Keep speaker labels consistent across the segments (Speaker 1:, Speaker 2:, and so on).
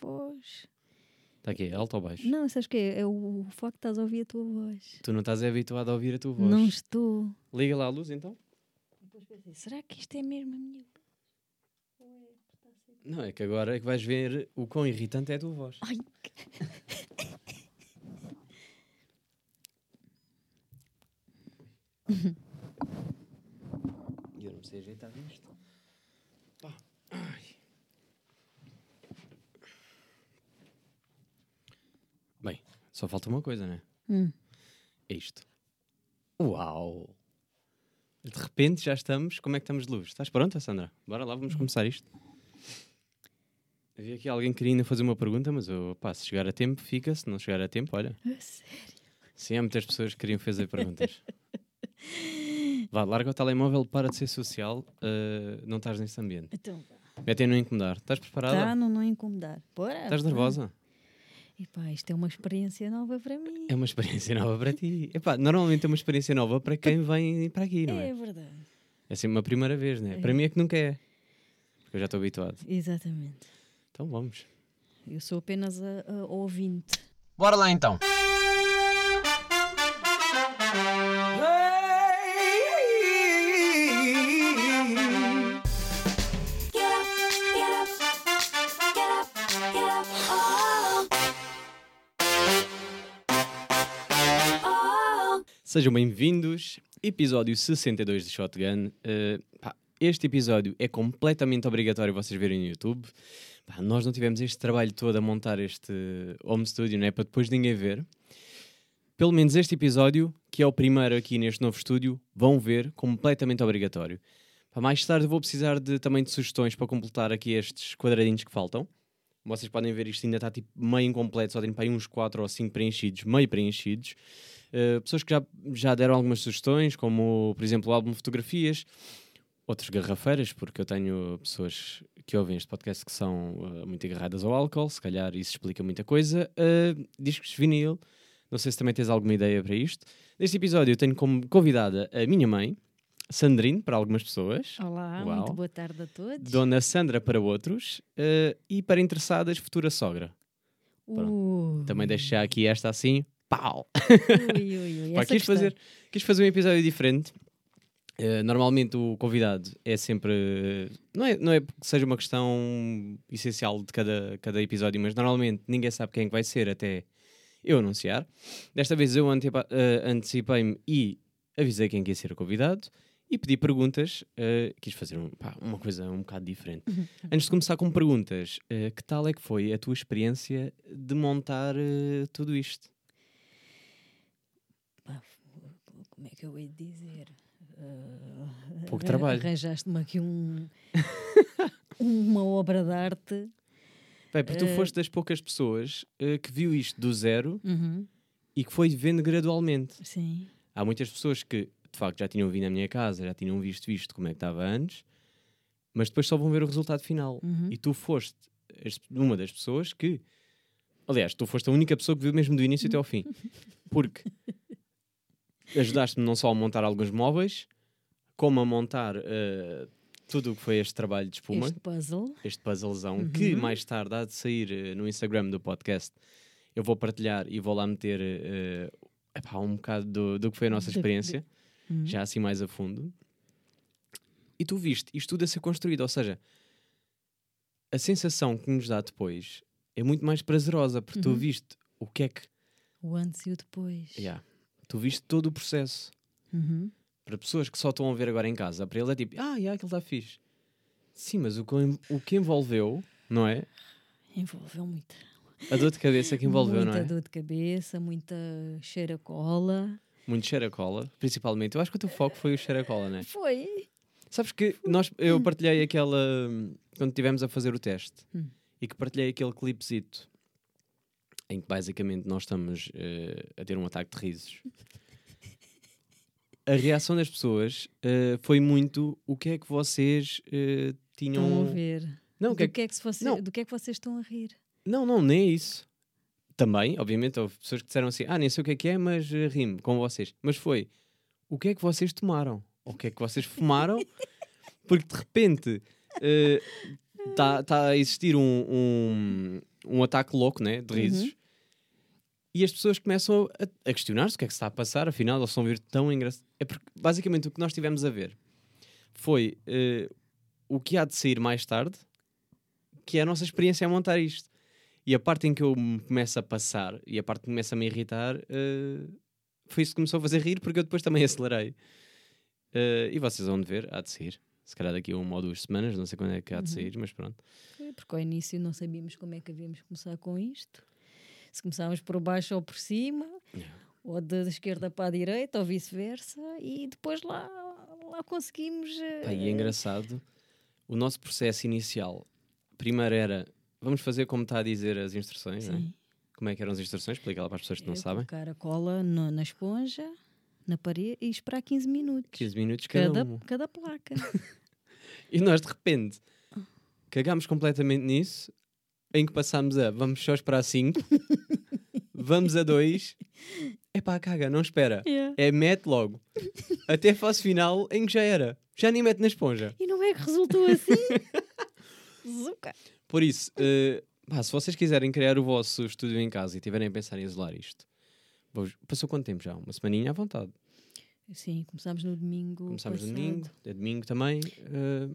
Speaker 1: voz.
Speaker 2: Está aqui, é alto ou baixo?
Speaker 1: Não, sabes o que é? É o, facto de estás a ouvir a tua voz.
Speaker 2: Tu não estás habituado a ouvir a tua voz.
Speaker 1: Não estou.
Speaker 2: Liga lá a luz então.
Speaker 1: Pensei, será que isto é mesmo a minha voz?
Speaker 2: Não, é que agora é que vais ver o quão irritante é a tua voz.
Speaker 1: Ai,
Speaker 2: eu não sei ajeitar isto. Pá. Ai. Bem, só falta uma coisa, né?
Speaker 1: Hum.
Speaker 2: É isto. Uau! De repente já estamos. Como é que estamos de luz? Estás pronta, Sandra? Bora lá, vamos começar isto. Havia aqui alguém que queria ainda fazer uma pergunta, mas eu, pá, se chegar a tempo, fica. Se não chegar a tempo, olha.
Speaker 1: a sério?
Speaker 2: Sim, há muitas pessoas que queriam fazer perguntas. Vá, larga o telemóvel, para de ser social, eh, não estás nesse ambiente.
Speaker 1: Então,
Speaker 2: Metem no incomodar. Estás preparada?
Speaker 1: tá, não, não incomodar. Bora.
Speaker 2: Estás nervosa?
Speaker 1: E pá, isto é uma experiência nova para mim.
Speaker 2: É uma experiência nova para ti. Epá, normalmente é uma experiência nova para quem vem para aqui, não é?
Speaker 1: É verdade.
Speaker 2: É sempre uma primeira vez, não é?
Speaker 1: É.
Speaker 2: Para mim é que nunca é. Porque eu já estou habituado.
Speaker 1: Exatamente.
Speaker 2: Então vamos.
Speaker 1: Eu sou apenas a, a ouvinte.
Speaker 3: Bora lá então.
Speaker 2: Sejam bem-vindos. Episódio 62 de Shotgun. Eh, pá, este episódio é completamente obrigatório vocês verem no YouTube. Pá, nós não tivemos este trabalho todo a montar este home studio, não é? Para depois ninguém ver. Pelo menos este episódio, que é o primeiro aqui neste novo estúdio, vão ver completamente obrigatório. Pá, mais tarde vou precisar de, também de sugestões para completar aqui estes quadradinhos que faltam. Vocês podem ver isto ainda está tipo meio incompleto, só tem para aí uns 4 ou 5 preenchidos, meio preenchidos. Uh, pessoas que já, já deram algumas sugestões, como por exemplo o álbum fotografias, outras garrafeiras, porque eu tenho pessoas que ouvem este podcast que são uh, muito agarradas ao álcool, se calhar isso explica muita coisa. Uh, discos vinil, não sei se também tens alguma ideia para isto. Neste episódio eu tenho como convidada a minha mãe, Sandrine, para algumas pessoas.
Speaker 1: Olá,
Speaker 2: Uau.
Speaker 1: muito boa tarde a todos.
Speaker 2: Dona Sandra para outros uh, e para interessadas, futura sogra.
Speaker 1: Uh,
Speaker 2: Também deixo já aqui esta assim, pau!
Speaker 1: Ui, ui, ui.
Speaker 2: Pá, quis,
Speaker 1: questão.
Speaker 2: fazer, quis fazer um episódio diferente. Uh, normalmente o convidado é sempre. Não é, não é porque seja uma questão essencial de cada, cada episódio, mas normalmente ninguém sabe quem é que vai ser até eu anunciar. Desta vez eu antepa- uh, antecipei-me e avisei quem que ia ser o convidado e pedi perguntas. uh, quis fazer um- pá, uma coisa um bocado diferente. Antes de começar com perguntas, uh, que tal é que foi a tua experiência de montar uh, tudo isto?
Speaker 1: Pá, como é que eu hei de dizer?
Speaker 2: Pouco trabalho.
Speaker 1: Arranjaste-me aqui um, uma obra de arte.
Speaker 2: Bem, porque tu foste das poucas pessoas que viu isto do zero
Speaker 1: Uhum,
Speaker 2: e que foi vendo gradualmente.
Speaker 1: sim.
Speaker 2: Há muitas pessoas que, de facto, já tinham vindo à minha casa, já tinham visto isto como é que estava antes, mas depois só vão ver o resultado final.
Speaker 1: Uhum.
Speaker 2: E tu foste uma das pessoas que. Aliás, tu foste a única pessoa que viu mesmo do início até ao fim. Porque ajudaste-me não só a montar alguns móveis, como a montar eh, tudo o que foi este trabalho de espuma
Speaker 1: Este puzzle.
Speaker 2: este puzzlezão que
Speaker 1: Uhum.
Speaker 2: mais tarde há de sair eh, no Instagram do podcast. Eu vou partilhar e vou lá meter eh, epá, um bocado do, do que foi a nossa experiência,
Speaker 1: Uhum.
Speaker 2: já assim mais a fundo. E tu viste isto tudo a ser construído, ou seja, a sensação que nos dá depois é muito mais prazerosa, porque tu
Speaker 1: Uhum.
Speaker 2: viste o que é que.
Speaker 1: O antes e o depois.
Speaker 2: Yeah, tu viste todo o processo.
Speaker 1: Uhum.
Speaker 2: Para pessoas que só estão a ver agora em casa, para ele é tipo, ah, yeah, aquilo está fixe. Sim, mas o que, o que envolveu, não é?
Speaker 1: Envolveu muita,
Speaker 2: A dor de cabeça que envolveu,
Speaker 1: muita
Speaker 2: não é?
Speaker 1: dor de cabeça, muita cheira cola.
Speaker 2: Muito cheiro a cola, principalmente. Eu acho que o teu foco foi o cheiro a cola, né?
Speaker 1: Foi.
Speaker 2: Sabes que nós, eu partilhei aquela. Quando estivemos a fazer o teste
Speaker 1: Hum.
Speaker 2: e que partilhei aquele clipezito em que basicamente nós estamos eh, a ter um ataque de risos. A reação das pessoas eh, foi muito o que é que vocês eh, tinham.
Speaker 1: Estão a ver.
Speaker 2: Não, o
Speaker 1: do,
Speaker 2: que é
Speaker 1: que é que se você-
Speaker 2: Não.
Speaker 1: do que é que vocês estão a rir?
Speaker 2: Não, não, nem é isso. Também, obviamente, houve pessoas que disseram assim: ah, nem sei o que é que é, mas eh, rimo com vocês. Mas foi: o que é que vocês tomaram? O que é que vocês fumaram? Porque de repente está tá a existir um, um, um ataque louco, né? De risos. E as pessoas começam a, a questionar-se o que é que se está a passar, afinal, eles estão a vir tão engraçados. É porque, basicamente, o que nós tivemos a ver foi eh, o que há de sair mais tarde, que é a nossa experiência a montar isto. E a parte em que eu me começo a passar e a parte que começa a me irritar eh, foi isso que começou a fazer rir, porque eu depois também acelerei. Eh, e vocês vão ver, há de sair. Se calhar daqui a uma ou duas semanas, não sei quando é que há de sair, mas pronto.
Speaker 1: Foi Porque ao início não sabíamos como é que havíamos começar com isto. Se começávamos por baixo ou por cima, ou da esquerda para a direita, ou vice-versa, e depois lá, lá conseguimos. eh,
Speaker 2: Pá, e é engraçado, o nosso processo inicial, primeiro era, vamos fazer como está a dizer as instruções, é?
Speaker 1: Sim.
Speaker 2: Como é que eram as instruções? Explica lá para as pessoas que não
Speaker 1: É
Speaker 2: sabem.
Speaker 1: Colocar a cola no- na esponja, na parede e esperar 15 minutos.
Speaker 2: 15 minutos cada,
Speaker 1: cada, cada placa.
Speaker 2: E nós, de repente, cagámos completamente nisso, em que passámos a, vamos só esperar 5, vamos a 2, é pá, caga, não espera.
Speaker 1: Yeah.
Speaker 2: É mete logo. Até a fase final em que já era. Já nem mete na esponja.
Speaker 1: E não é que resultou assim? Zuca.
Speaker 2: Por isso, eh, pá, se vocês quiserem criar o vosso estúdio em casa e tiverem a pensar em isolar isto, vos- passou quanto tempo já? Uma semaninha à vontade.
Speaker 1: Sim, começámos no domingo.
Speaker 2: Começámos no domingo, é domingo também. eh,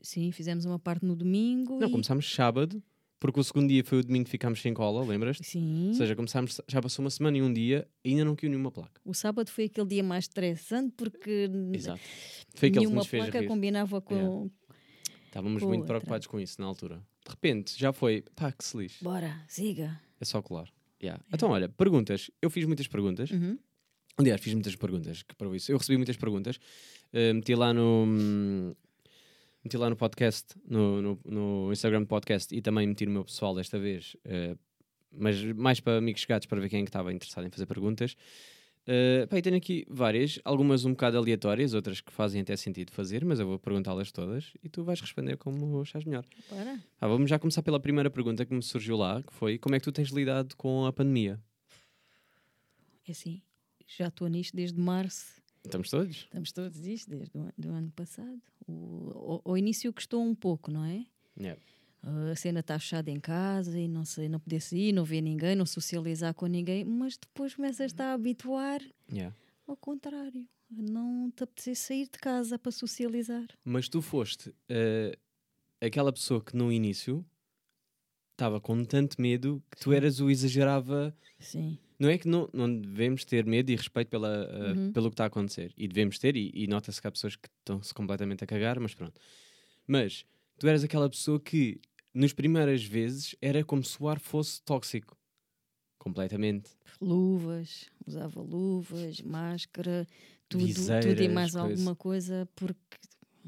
Speaker 1: Sim, fizemos uma parte no domingo.
Speaker 2: não,
Speaker 1: e...
Speaker 2: começámos sábado, porque o segundo dia foi o domingo que ficámos sem cola, lembras-te?
Speaker 1: Sim.
Speaker 2: Ou seja, começámos, já passou uma semana e um dia e ainda não caiu nenhuma placa.
Speaker 1: O sábado foi aquele dia mais estressante porque
Speaker 2: Exato. Foi aquele que
Speaker 1: nenhuma
Speaker 2: nos fez
Speaker 1: placa
Speaker 2: rir.
Speaker 1: combinava com.
Speaker 2: Yeah. Estávamos
Speaker 1: com
Speaker 2: muito
Speaker 1: outra.
Speaker 2: preocupados com isso na altura. De repente, já foi, pá, que se lixe.
Speaker 1: Bora, siga.
Speaker 2: É só colar. Yeah. Então, olha, perguntas. Eu fiz muitas perguntas.
Speaker 1: Uhum.
Speaker 2: Aliás, fiz muitas perguntas, que para isso. Eu recebi muitas perguntas. eh, meti lá no. Meti lá no podcast, no, no, no Instagram do podcast e também meti no meu pessoal desta vez, eh, mas mais para amigos chegados para ver quem é que estava interessado em fazer perguntas. Eh, pá, tenho aqui várias, algumas um bocado aleatórias, outras que fazem até sentido fazer, mas eu vou perguntá-las todas e tu vais responder como achares melhor.
Speaker 1: Bora.
Speaker 2: Ah, vamos já começar pela primeira pergunta que me surgiu lá, que foi como é que tu tens lidado com a pandemia?
Speaker 1: É assim, já estou nisto desde março.
Speaker 2: Estamos todos?
Speaker 1: Estamos todos isto desde o ano passado. O, o, ao início custou um pouco, não é?
Speaker 2: Yeah.
Speaker 1: A cena está fechada em casa e não sei, não poder sair, não ver ninguém, não socializar com ninguém, mas depois começas a habituar
Speaker 2: Yeah.
Speaker 1: ao contrário. Não te apetecer sair de casa para socializar.
Speaker 2: Mas tu foste eh, aquela pessoa que no início estava com tanto medo que tu eras o exagerava.
Speaker 1: Sim.
Speaker 2: Não é que não, não devemos ter medo e respeito pela, eh,
Speaker 1: Uhum.
Speaker 2: pelo que está a acontecer. E devemos ter, e, e nota-se que há pessoas que estão-se completamente a cagar, mas pronto. Mas tu eras aquela pessoa que, nas primeiras vezes, era como se o ar fosse tóxico. Completamente.
Speaker 1: Luvas, usava luvas, máscara, tudo, tudo e
Speaker 2: Viseiras,
Speaker 1: mais
Speaker 2: coisa.
Speaker 1: alguma coisa, porque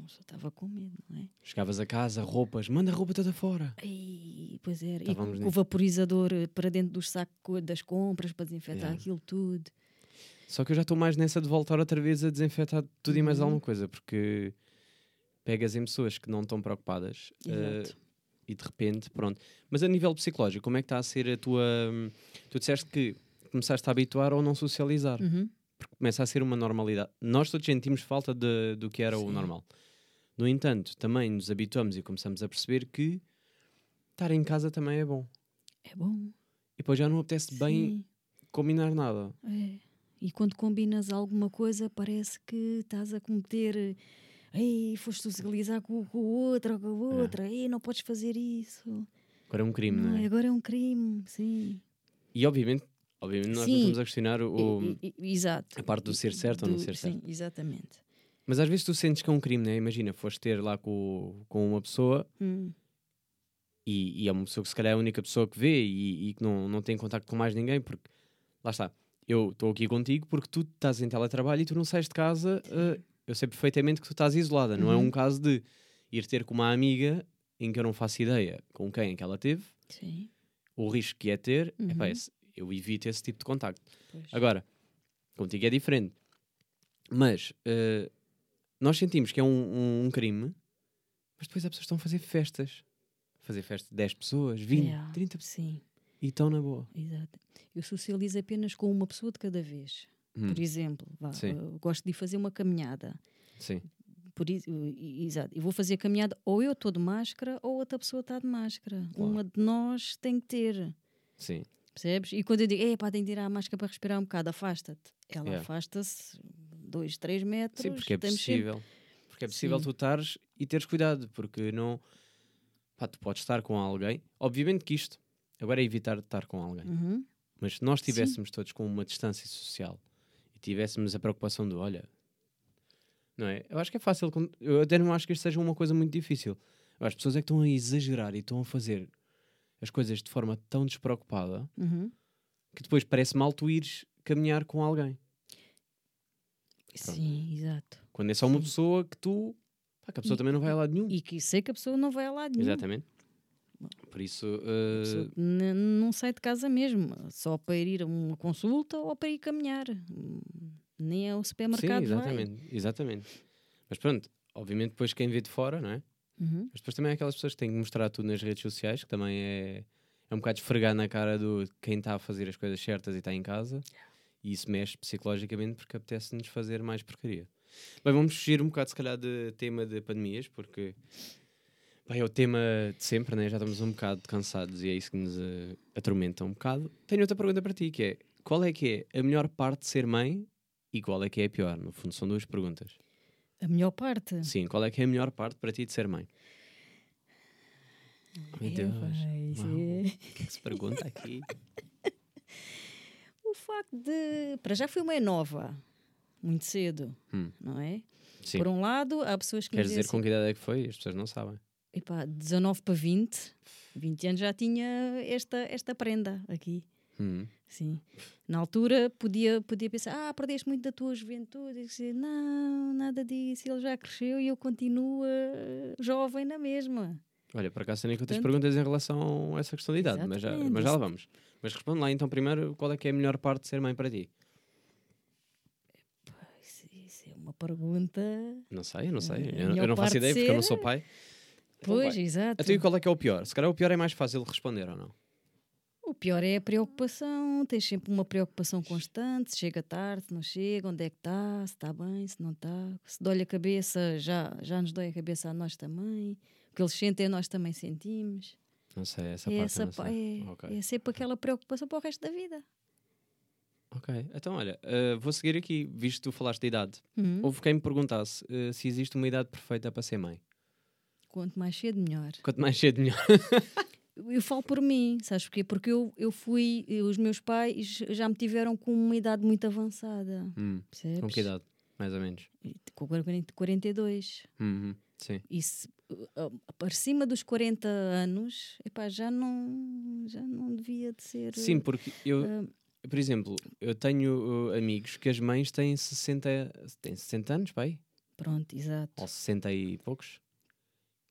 Speaker 1: só estava com medo, não é?
Speaker 2: Chegavas a casa, roupas, manda a roupa toda fora.
Speaker 1: Ai, pois era. E com, o vaporizador para dentro dos sacos das compras para desinfetar
Speaker 2: Yeah.
Speaker 1: aquilo tudo.
Speaker 2: Só que eu já estou mais nessa de voltar outra vez a desinfetar tudo e mais
Speaker 1: Uhum.
Speaker 2: alguma coisa, porque pegas em pessoas que não estão preocupadas
Speaker 1: Exato.
Speaker 2: e de repente, pronto. Mas a nível psicológico, como é que está a ser a tua. Tu disseste que começaste a habituar ou não socializar,
Speaker 1: Uhum.
Speaker 2: porque começa a ser uma normalidade. Nós todos sentimos falta de- do que era o
Speaker 1: Sim.
Speaker 2: normal. No entanto, também nos habituamos e começamos a perceber que estar em casa também é bom.
Speaker 1: É bom.
Speaker 2: E depois já não apetece bem
Speaker 1: Sim,
Speaker 2: combinar nada.
Speaker 1: é. E quando combinas alguma coisa, parece que estás a cometer. Ei, foste socializar com, com o outro ou com a
Speaker 2: É.
Speaker 1: outra. Ei, não podes fazer isso.
Speaker 2: Agora é um crime, não
Speaker 1: Não,
Speaker 2: é?
Speaker 1: agora é um crime, sim.
Speaker 2: E obviamente, obviamente nós não
Speaker 1: Sim.
Speaker 2: estamos a questionar o,
Speaker 1: E- e- exato.
Speaker 2: a parte do ser certo ou não
Speaker 1: Do-
Speaker 2: ser
Speaker 1: Sim,
Speaker 2: certo.
Speaker 1: exatamente.
Speaker 2: Mas às vezes tu sentes que é um crime, né? Imagina, foste ter lá com, com uma pessoa
Speaker 1: Hum,
Speaker 2: e, e é uma pessoa que se calhar é a única pessoa que vê e, e que não, não tem contacto com mais ninguém, porque lá está, eu estou aqui contigo porque tu estás em teletrabalho e tu não sais de casa, eu sei perfeitamente que tu estás isolada, não é
Speaker 1: Uhum.
Speaker 2: um caso de ir ter com uma amiga em que eu não faço ideia com quem é que ela teve,
Speaker 1: sim.
Speaker 2: o risco que é ter,
Speaker 1: Uhum.
Speaker 2: epá, esse- eu evito esse tipo de contacto.
Speaker 1: Pois.
Speaker 2: Agora, contigo é diferente. Mas eh, nós sentimos que é um, um- um crime, mas depois as pessoas estão a fazer festas. Fazer festa de 10 pessoas, 20,
Speaker 1: Yeah,
Speaker 2: 30 pessoas.
Speaker 1: Sim,
Speaker 2: E estão na boa.
Speaker 1: exato. Eu socializo apenas com uma pessoa de cada vez.
Speaker 2: Hum,
Speaker 1: Por exemplo, vá, eu gosto de ir fazer uma caminhada.
Speaker 2: sim.
Speaker 1: Por isso, exato. E vou fazer a caminhada, ou eu estou de máscara, ou outra pessoa está de máscara.
Speaker 2: Claro.
Speaker 1: Uma de nós tem que ter.
Speaker 2: Sim.
Speaker 1: Percebes? E quando eu digo, epá, tem que tirar a máscara para respirar um bocado, afasta-te. Ela
Speaker 2: Yeah.
Speaker 1: afasta-se dois, três metros.
Speaker 2: Sim, porque é
Speaker 1: estamos sempre-
Speaker 2: possível. Porque é possível
Speaker 1: Sim.
Speaker 2: tu estares e teres cuidado, porque não. Pá, tu podes estar com alguém. Obviamente que isto agora é evitar de estar com alguém.
Speaker 1: Uhum.
Speaker 2: Mas se nós estivéssemos todos com uma distância social e tivéssemos a preocupação do olha, não é? Eu acho que é fácil. Eu até não acho que isto seja uma coisa muito difícil. As pessoas é que estão a exagerar e estão a fazer as coisas de forma tão despreocupada
Speaker 1: Uhum.
Speaker 2: que depois parece mal tu ires caminhar com alguém.
Speaker 1: Sim, exato.
Speaker 2: Quando é só uma
Speaker 1: Sim.
Speaker 2: pessoa que tu. Pá, que a pessoa
Speaker 1: E-
Speaker 2: também não vai a lado nenhum.
Speaker 1: E que sei que a pessoa não vai a lado nenhum.
Speaker 2: Exatamente. Por isso. Uh,
Speaker 1: não sai de casa mesmo, só para ir a uma consulta ou para ir caminhar. Nem ao
Speaker 2: sim,
Speaker 1: supermercado vai.
Speaker 2: exatamente, exatamente. Mas pronto, obviamente depois quem vê de fora, não é?
Speaker 1: Uhum.
Speaker 2: Mas depois também há aquelas pessoas que têm que mostrar tudo nas redes sociais, que também é, é um bocado esfregar na cara do quem está a fazer as coisas certas e está em casa. E isso mexe psicologicamente porque apetece-nos fazer mais porcaria. Bem, vamos fugir um bocado, se calhar, de tema de pandemias, porque bem, é o tema de sempre, né? já estamos um bocado cansados e é isso que nos eh, atormenta um bocado. Tenho outra pergunta para ti, que é qual é que é a melhor parte de ser mãe e qual é que é a pior? No fundo, são duas perguntas.
Speaker 1: A melhor parte.
Speaker 2: Sim, qual é que é a melhor parte para ti de ser mãe? Meu Deus. O que é que se pergunta aqui?
Speaker 1: O facto de. Para já fui mãe nova, muito cedo,
Speaker 2: Hum.
Speaker 1: não é?
Speaker 2: Sim.
Speaker 1: Por um lado, há pessoas que dizem
Speaker 2: dizer com
Speaker 1: assim,
Speaker 2: que idade é que foi? As pessoas não sabem.
Speaker 1: Epá, 19 para 20, 20 anos já tinha esta, esta prenda aqui.
Speaker 2: Hum.
Speaker 1: Sim. Na altura podia, podia pensar, ah, perdeste muito da tua juventude. E dizer, não, nada disso, ele já cresceu e eu continuo eh, jovem na mesma.
Speaker 2: Olha, tenho aqui outras
Speaker 1: Portanto-
Speaker 2: perguntas em relação a essa questão de idade, mas já, mas já lá vamos. Mas responde lá então primeiro qual é que é a melhor parte de ser mãe para ti?
Speaker 1: Isso, é uma pergunta.
Speaker 2: Não sei, não sei.
Speaker 1: A
Speaker 2: Eu, eu não faço ideia porque eu não
Speaker 1: ser-
Speaker 2: sou pai. Então
Speaker 1: Pois,
Speaker 2: vai.
Speaker 1: exato.
Speaker 2: Até e qual é que é o pior? Se calhar o pior é mais fácil de responder ou não?
Speaker 1: O pior é a preocupação, tens sempre uma preocupação constante, se chega tarde, se não chega, onde é que está, se está bem, se não está, se dói a cabeça, já, já nos dói a cabeça a nós também, o que eles sentem nós também sentimos.
Speaker 2: Não sei, essa
Speaker 1: é,
Speaker 2: parte
Speaker 1: essa,
Speaker 2: não sei.
Speaker 1: é,
Speaker 2: Ok.
Speaker 1: é sempre aquela preocupação para o resto da vida.
Speaker 2: Ok, então olha, eh, vou seguir aqui, visto que tu falaste da idade.
Speaker 1: Uhum.
Speaker 2: Houve quem me perguntasse eh, se existe uma idade perfeita para ser mãe.
Speaker 1: Quanto mais cedo, melhor.
Speaker 2: Quanto mais cedo, melhor.
Speaker 1: Eu falo por mim, sabes porquê? Porque eu, eu fui, eu- os meus pais já me tiveram com uma idade muito avançada,
Speaker 2: Hum,
Speaker 1: percebes?
Speaker 2: com que idade? Mais ou menos.
Speaker 1: Com 40 42.
Speaker 2: Uhum, sim.
Speaker 1: E se, para cima dos 40 anos, epá, já, não, já não devia de ser.
Speaker 2: Sim, porque eu,
Speaker 1: uh,
Speaker 2: por exemplo, eu tenho uh, amigos que as mães têm 60, têm 60 anos, pai?
Speaker 1: Pronto, exato.
Speaker 2: Ou 60 e poucos.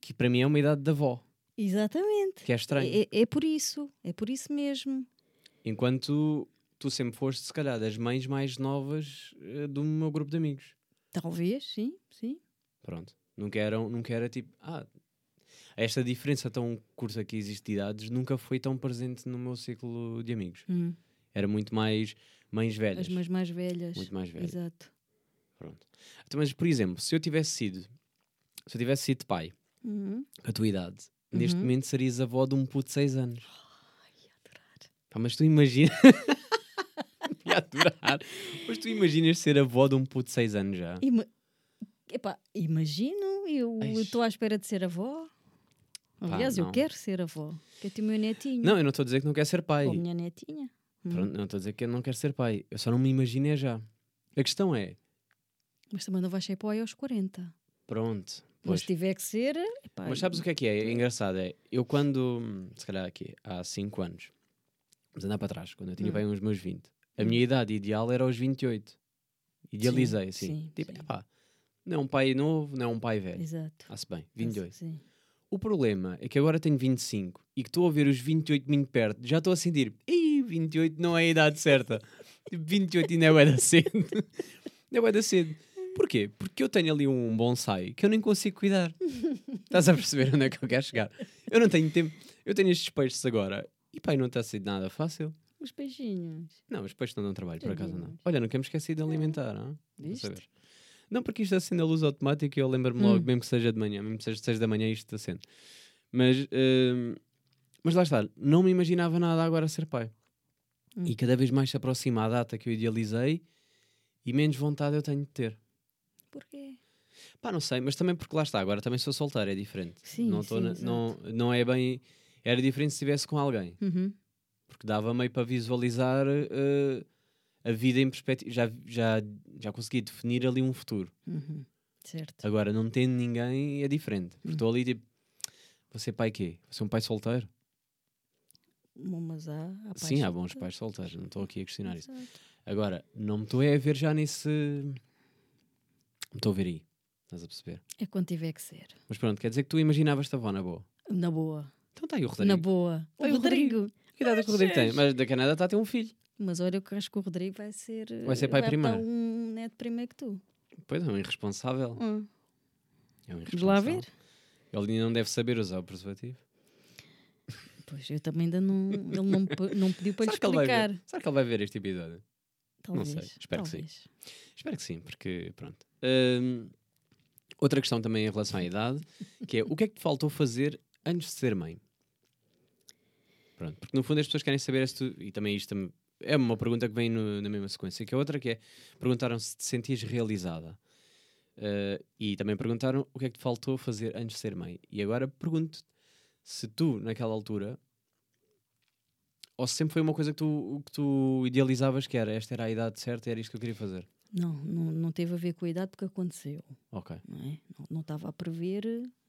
Speaker 2: Que para mim é uma idade de avó,
Speaker 1: Exatamente.
Speaker 2: que é estranho.
Speaker 1: É, é por isso, é por isso mesmo.
Speaker 2: Enquanto tu sempre foste, se calhar, das mães mais novas eh, do meu grupo de amigos.
Speaker 1: Talvez, sim, sim.
Speaker 2: Pronto. Nunca, eram, nunca era tipo. Ah, esta diferença tão curta que existe de idades nunca foi tão presente no meu ciclo de amigos.
Speaker 1: Hum.
Speaker 2: Era muito mais mães velhas.
Speaker 1: As mães mais velhas.
Speaker 2: Muito mais velhas.
Speaker 1: Exato.
Speaker 2: Pronto. Então, mas, por exemplo, se eu tivesse sido. Se eu tivesse sido pai,
Speaker 1: Uhum.
Speaker 2: a tua idade, neste
Speaker 1: Uhum.
Speaker 2: momento serias avó de um puto de 6 anos.
Speaker 1: Ai, adorar.
Speaker 2: Pá, mas tu imagina. Ia adorar. Mas tu imaginas ser avó de um puto de 6 anos já?
Speaker 1: Ima- Epá, imagino, eu estou à espera de ser avó. Aliás, eu
Speaker 2: não.
Speaker 1: quero ser avó. Quero ter o meu netinho.
Speaker 2: Não, eu não estou a dizer que não quer ser pai.
Speaker 1: Ou minha netinha. Hum.
Speaker 2: Pronto, não estou a dizer que eu não quero ser pai. Eu só não me imagino é já. A questão é,
Speaker 1: Mas também não vais ser pai aos 40.
Speaker 2: pronto.
Speaker 1: Mas
Speaker 2: Pois.
Speaker 1: se tiver que ser. epá,
Speaker 2: Mas sabes o que é que é? É engraçado. É, eu quando, hum, se calhar aqui, há 5 anos, vamos andar para trás, quando eu tinha
Speaker 1: Hum.
Speaker 2: bem uns meus 20, a minha idade ideal era aos 28. Idealizei, assim.
Speaker 1: sim,
Speaker 2: tipo,
Speaker 1: sim.
Speaker 2: epá, não é um pai novo, não é um pai velho.
Speaker 1: Exato.
Speaker 2: Está-se bem, 28.
Speaker 1: Sim.
Speaker 2: O problema é que agora tenho 25 e que estou a ver os 28 muito perto, já estou a sentir, Ih, 28 não é a idade certa. Tipo, 28 ainda é bué da cedo. Ainda é bué da cedo. Porquê? Porque eu tenho ali um bonsai que eu nem consigo cuidar. Estás a perceber onde é que eu quero chegar? Eu não tenho tempo. Eu tenho estes peixes agora e pai, não está a ser nada fácil.
Speaker 1: Os beijinhos.
Speaker 2: Não, os peixes não dão trabalho, por acaso não. Olha, nunca me esqueci de alimentar, não?
Speaker 1: Viste?
Speaker 2: saber. Não, porque isto acende a luz automática e eu lembro-me
Speaker 1: Hum.
Speaker 2: logo, mesmo que seja de manhã, mesmo que seja de 6 da manhã, isto acende. Mas, hum, mas lá está, não me imaginava nada agora a ser pai.
Speaker 1: Hum.
Speaker 2: E cada vez mais se aproxima a data que eu idealizei e menos vontade eu tenho de ter.
Speaker 1: Porquê?
Speaker 2: Pá, não sei, mas também porque lá está, agora também sou solteiro, é diferente.
Speaker 1: Sim,
Speaker 2: não,
Speaker 1: sim,
Speaker 2: na- não, não é bem. Era diferente se estivesse com alguém,
Speaker 1: Uhum.
Speaker 2: porque dava meio para visualizar eh, a vida em perspectiva. Já, já, já consegui definir ali um futuro.
Speaker 1: Uhum. Certo.
Speaker 2: Agora, não tendo ninguém é diferente. Porque
Speaker 1: Hum.
Speaker 2: estou ali tipo, ser pai quê? Vou ser um pai solteiro?
Speaker 1: Bom, Mas há, há
Speaker 2: Sim, há bons pais solteiros, não estou aqui a questionar isso.
Speaker 1: Exato.
Speaker 2: Agora, não me estou é a ver já nesse. Não me estou a ver aí, estás a perceber?
Speaker 1: É quando tiver que ser.
Speaker 2: Mas pronto, quer dizer que tu imaginavas-te avó na boa.
Speaker 1: Na boa.
Speaker 2: Então está aí o Rodrigo.
Speaker 1: Na boa. O
Speaker 2: Olha, o
Speaker 1: Rodrigo.
Speaker 2: Que idade é que o Rodrigo tem? Mas da Canadá está a ter um filho.
Speaker 1: Mas olha, eu acho que o Rodrigo vai ser.
Speaker 2: Vai ser pai
Speaker 1: vai
Speaker 2: primeiro.
Speaker 1: um neto primeiro que tu.
Speaker 2: Pois é, um irresponsável.
Speaker 1: Hum.
Speaker 2: É um
Speaker 1: Vamos lá
Speaker 2: irresponsável.
Speaker 1: ver.
Speaker 2: Ele ainda não deve saber usar o preservativo.
Speaker 1: Pois eu também ainda não. Ele não, não pediu para lhe explicar.
Speaker 2: Será que ele vai ver este episódio?
Speaker 1: Talvez.
Speaker 2: sei, espero que sim.
Speaker 1: talvez.
Speaker 2: Espero que sim, porque pronto. Outra questão também em relação à idade, que é o que é que te faltou fazer antes de ser mãe? Pronto, porque no fundo as pessoas querem saber se tu, e também isto é uma pergunta que vem no- na mesma sequência, que a outra que é, perguntaram se te sentias realizada. Uh, e também perguntaram o que é que te faltou fazer antes de ser mãe. E agora pergunto se tu, naquela altura, ou se sempre foi uma coisa que tu, que tu idealizavas que era, esta era a idade certa era isto que eu queria fazer.
Speaker 1: Não, não, não teve a ver com a idade porque aconteceu.
Speaker 2: Ok.
Speaker 1: Não, é? não, não estava a prever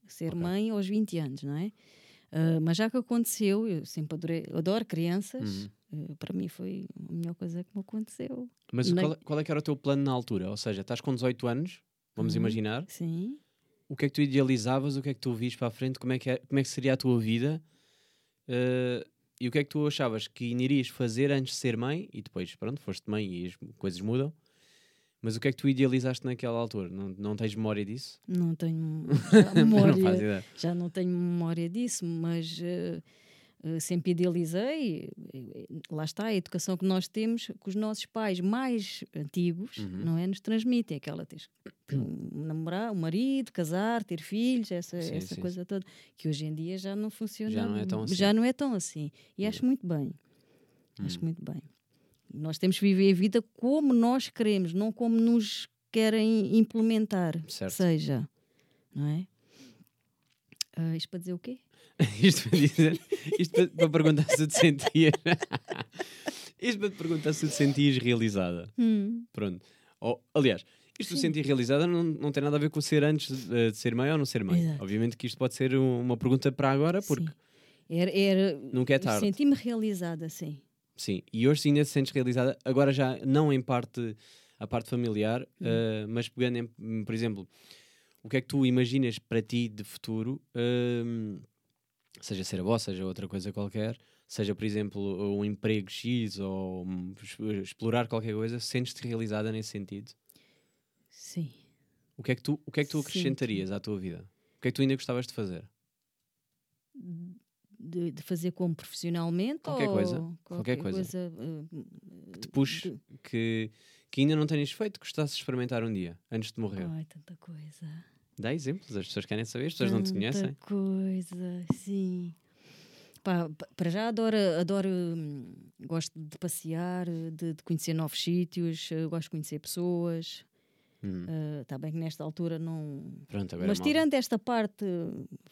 Speaker 1: ser
Speaker 2: Ok.
Speaker 1: mãe aos 20 anos, não é? Ah, mas já que aconteceu, eu sempre adorei, adoro crianças.
Speaker 2: Uhum.
Speaker 1: eh, para mim foi a melhor coisa que me aconteceu.
Speaker 2: Mas
Speaker 1: Na-
Speaker 2: qual, qual é que era o teu plano na altura? Ou seja, estás com 18 anos, vamos
Speaker 1: Uhum.
Speaker 2: imaginar,
Speaker 1: Sim.
Speaker 2: o que é que tu idealizavas, o que é que tu viste para a frente, como é que, é- como é que seria a tua vida eh, e o que é que tu achavas que irias fazer antes de ser mãe e depois, pronto, foste mãe e as coisas mudam. Mas o que é que tu idealizaste naquela altura? Não, não tens memória disso?
Speaker 1: Não tenho memória.
Speaker 2: não faz ideia.
Speaker 1: já não tenho memória disso, mas eh, eh, sempre idealizei. eh, Lá está, a educação que nós temos, que os nossos pais mais antigos,
Speaker 2: Uhum.
Speaker 1: não é? Nos transmitem aquela tens um namorar, um marido, casar, ter filhos, essa,
Speaker 2: Sim,
Speaker 1: essa
Speaker 2: sim,
Speaker 1: coisa toda, que hoje em dia já não funciona.
Speaker 2: Já não é tão assim.
Speaker 1: Já não é tão assim. E acho muito bem. Acho muito bem. Nós temos que viver a vida como nós queremos, não como nos querem implementar.
Speaker 2: Certo.
Speaker 1: Seja, não é? Ah, isto para dizer o quê?
Speaker 2: isto para dizer, isto para, perguntar se te sentias. isto para te perguntar se te sentias realizada.
Speaker 1: Hum,
Speaker 2: Pronto. Ou, aliás, isto de sentir realizada não, não tem nada a ver com ser antes de, de ser mãe ou não ser mãe.
Speaker 1: Exato.
Speaker 2: Obviamente que isto pode ser um- uma pergunta para agora, porque
Speaker 1: sim. Era, era,
Speaker 2: nunca é tarde.
Speaker 1: Senti-me realizada, sim.
Speaker 2: Sim, e hoje ainda te sentes realizada, agora já não em parte a parte familiar, eh, mas pegando em, por exemplo, o que é que tu imaginas para ti de futuro, ehm, seja ser avó, seja outra coisa qualquer, seja por exemplo um emprego X ou um, explorar qualquer coisa, sentes-te realizada nesse sentido?
Speaker 1: Sim.
Speaker 2: O que é que tu, o que é que tu acrescentarias à tua vida? O que é que tu ainda gostavas de fazer?
Speaker 1: De, de fazer como profissionalmente
Speaker 2: Qualquer
Speaker 1: ou
Speaker 2: coisa, qualquer coisa.
Speaker 1: ah,
Speaker 2: Que te puxe,
Speaker 1: de-
Speaker 2: que, que ainda não tenhas feito, gostasses de experimentar um dia, antes de morrer?
Speaker 1: Ai, tanta coisa.
Speaker 2: Dá exemplos, as pessoas querem saber, as pessoas não te
Speaker 1: Tanta
Speaker 2: conhecem.
Speaker 1: coisa, sim. Pá, pa- para já adoro, adoro hum, gosto de passear, de, de conhecer novos sítios, eh, gosto de conhecer pessoas.
Speaker 2: Hum,
Speaker 1: Está bem que nesta altura não.
Speaker 2: Pronto, agora
Speaker 1: Mas
Speaker 2: mal.
Speaker 1: tirando esta parte,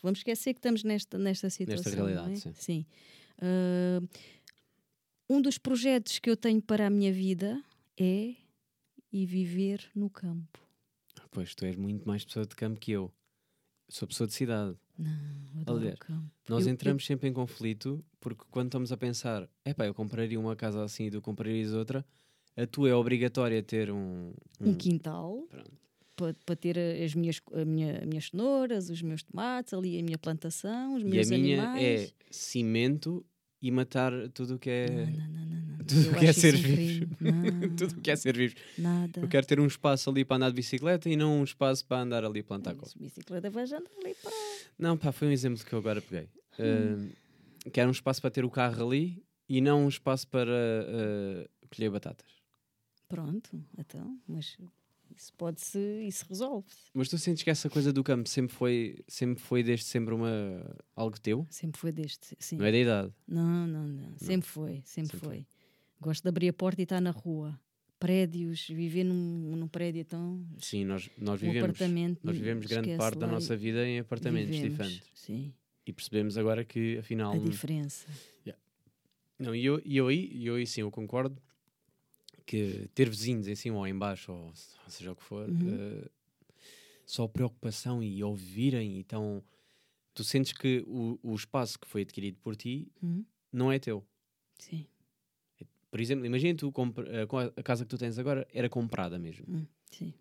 Speaker 1: vamos esquecer que estamos nesta, nesta situação. não
Speaker 2: realidade,
Speaker 1: é?
Speaker 2: sim.
Speaker 1: Ah, um dos projetos que eu tenho para a minha vida é ir viver no campo.
Speaker 2: Pois, tu és muito mais pessoa de campo que eu. Sou pessoa de cidade.
Speaker 1: Não, eu adoro
Speaker 2: Aliás. Nós
Speaker 1: Eu- eu-
Speaker 2: entramos sempre em conflito porque quando estamos a pensar, epá, eu compraria uma casa assim e tu comprarias outra, a tua é obrigatória ter um.
Speaker 1: um quintal
Speaker 2: Pronto.
Speaker 1: para, para ter as minhas, a minha, as minhas cenouras, os meus tomates, ali a minha plantação, os
Speaker 2: E a
Speaker 1: meus
Speaker 2: minha
Speaker 1: animais.
Speaker 2: é cimento e matar tudo o que é.
Speaker 1: Não, não, não, não, não.
Speaker 2: Tudo o que é ser
Speaker 1: um
Speaker 2: vivo. tudo o que é ser vivo.
Speaker 1: Nada.
Speaker 2: Eu quero ter um espaço ali para andar de bicicleta e não um espaço para andar ali a plantar coisas.
Speaker 1: bicicleta vai já andar ali para.
Speaker 2: Não, pá, foi um exemplo que eu agora peguei.
Speaker 1: Hum.
Speaker 2: Uh, quero um espaço para ter o carro ali e não um espaço para uh, colher batatas.
Speaker 1: Pronto, então, mas isso pode-se, isso resolve-se.
Speaker 2: Mas tu sentes que essa coisa do campo sempre foi, sempre foi desde sempre uma, algo teu?
Speaker 1: Sempre foi deste, sim.
Speaker 2: Não é da idade?
Speaker 1: Não, não, não. Sempre foi, sempre,
Speaker 2: Sempre
Speaker 1: foi. Gosto de abrir a porta e estar na rua. Prédios, viver num, num prédio tão.
Speaker 2: Sim, nós, nós
Speaker 1: um
Speaker 2: vivemos.
Speaker 1: apartamento.
Speaker 2: Nós vivemos grande parte da nossa vida em apartamentos
Speaker 1: vivemos,
Speaker 2: diferentes.
Speaker 1: Sim,
Speaker 2: E percebemos agora que afinal.
Speaker 1: a diferença.
Speaker 2: Não, e eu, eu aí, e eu aí sim, eu concordo que ter vizinhos em cima ou em baixo, ou, se- ou seja o que for,
Speaker 1: Uhum.
Speaker 2: eh, só preocupação e ouvirem, então tu sentes que o, o espaço que foi adquirido por ti
Speaker 1: Hum?
Speaker 2: não é teu.
Speaker 1: Sim,
Speaker 2: Por exemplo, imagina tu eh, a, casa que tu tens agora era comprada mesmo.
Speaker 1: hum, sim.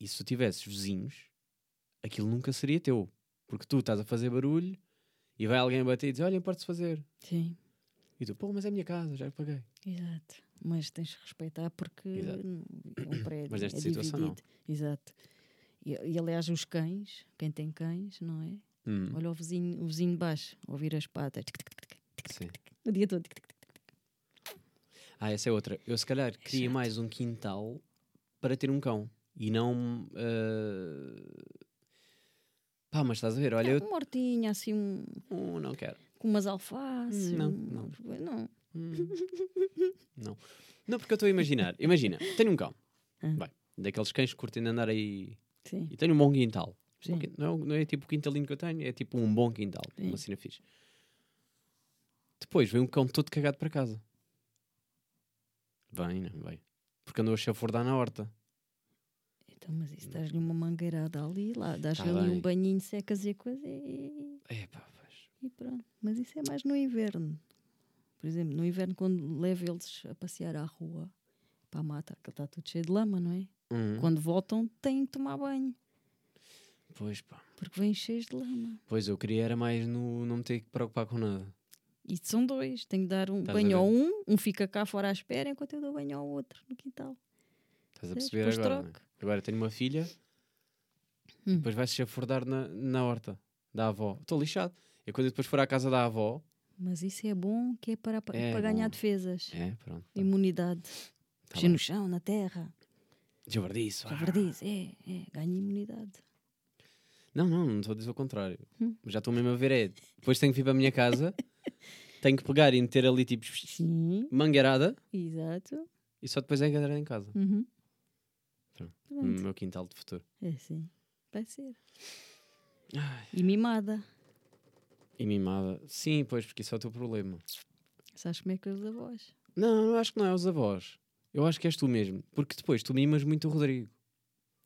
Speaker 2: E se tu tivesses vizinhos, aquilo nunca seria teu. Porque tu estás a fazer barulho e vai alguém bater e dizer: Olha, pode-se fazer.
Speaker 1: Sim,
Speaker 2: E tu, pô, mas é a minha casa, já paguei.
Speaker 1: exato. Mas tens de respeitar porque
Speaker 2: Exato.
Speaker 1: não- é um prédio.
Speaker 2: Mas nesta
Speaker 1: é
Speaker 2: situação, não.
Speaker 1: dividido. Exato. E, e aliás, os cães, quem tem cães, não é?
Speaker 2: Hum,
Speaker 1: Olha o vizinho, o vizinho de baixo, ouvir as patas. tic, tic, tic, tic, tic,
Speaker 2: sim.
Speaker 1: o dia todo.
Speaker 2: Ah, essa é outra. Eu se calhar queria mais um quintal para ter um cão. E não. eh, Pá, mas estás a ver? Olha, eu.
Speaker 1: Uma hortinha, assim, um,
Speaker 2: Hum, não quero.
Speaker 1: com umas alfaces.
Speaker 2: Não,
Speaker 1: um-
Speaker 2: não.
Speaker 1: não.
Speaker 2: Hum. não. Não, porque eu estou a imaginar. Imagina, tenho um cão.
Speaker 1: Ah.
Speaker 2: Vai. Daqueles cães que curtem andar aí.
Speaker 1: Sim,
Speaker 2: E tenho um bom quintal.
Speaker 1: sim.
Speaker 2: Não, é- não é tipo o quintalinho que eu tenho, é tipo um bom quintal.
Speaker 1: Sim.
Speaker 2: Uma cena fixe. Depois vem um cão todo cagado para casa. Vem, não, vem. Porque andou a chafurdar na horta.
Speaker 1: Então, mas isso dás-lhe uma mangueirada ali, lá, dás-lhe
Speaker 2: Tá
Speaker 1: ali
Speaker 2: bem.
Speaker 1: um banhinho, secas e coisa e,
Speaker 2: É pá, pois.
Speaker 1: e pronto. Mas isso é mais no inverno. Por exemplo, no inverno, quando levo eles a passear à rua, para a mata, que está tudo cheio de lama, não é?
Speaker 2: Hum,
Speaker 1: Quando voltam, têm que tomar banho,
Speaker 2: Pois pá.
Speaker 1: porque vêm cheios de lama.
Speaker 2: Pois eu queria era mais no não me ter que preocupar com nada.
Speaker 1: E são dois, tenho que dar um
Speaker 2: a
Speaker 1: banho
Speaker 2: ver?
Speaker 1: um, um fica cá fora à espera, enquanto eu dou banho ao outro no quintal.
Speaker 2: Estás a perceber
Speaker 1: Depois
Speaker 2: agora? né? Agora tenho uma filha,
Speaker 1: Hum.
Speaker 2: depois vai-se chafurdar na, na horta da avó. Estou lixado. E quando eu depois for à casa da avó,
Speaker 1: Mas isso é bom, que é para, para
Speaker 2: É
Speaker 1: ganhar
Speaker 2: bom.
Speaker 1: defesas,
Speaker 2: é, pronto. Tá,
Speaker 1: imunidade.
Speaker 2: tá
Speaker 1: no chão, na terra.
Speaker 2: Javardice,
Speaker 1: Já verdiz, é, é, ganha imunidade.
Speaker 2: Não, não, não estou a dizer o contrário.
Speaker 1: Hum.
Speaker 2: Já estou mesmo a ver, é. Depois tenho que vir para a minha casa, tenho que pegar e meter ali tipo
Speaker 1: Sim,
Speaker 2: mangueirada
Speaker 1: exato.
Speaker 2: e só depois é engadar em casa.
Speaker 1: Uhum.
Speaker 2: Pronto.
Speaker 1: Pronto.
Speaker 2: No meu quintal de futuro.
Speaker 1: É sim, vai ser.
Speaker 2: Ai.
Speaker 1: E mimada.
Speaker 2: E mimada. Sim, pois, porque isso é o teu problema.
Speaker 1: Sabes como é que é os avós?
Speaker 2: Não, eu acho que não é os avós. Eu acho que és tu mesmo. Porque depois tu mimas muito o Rodrigo.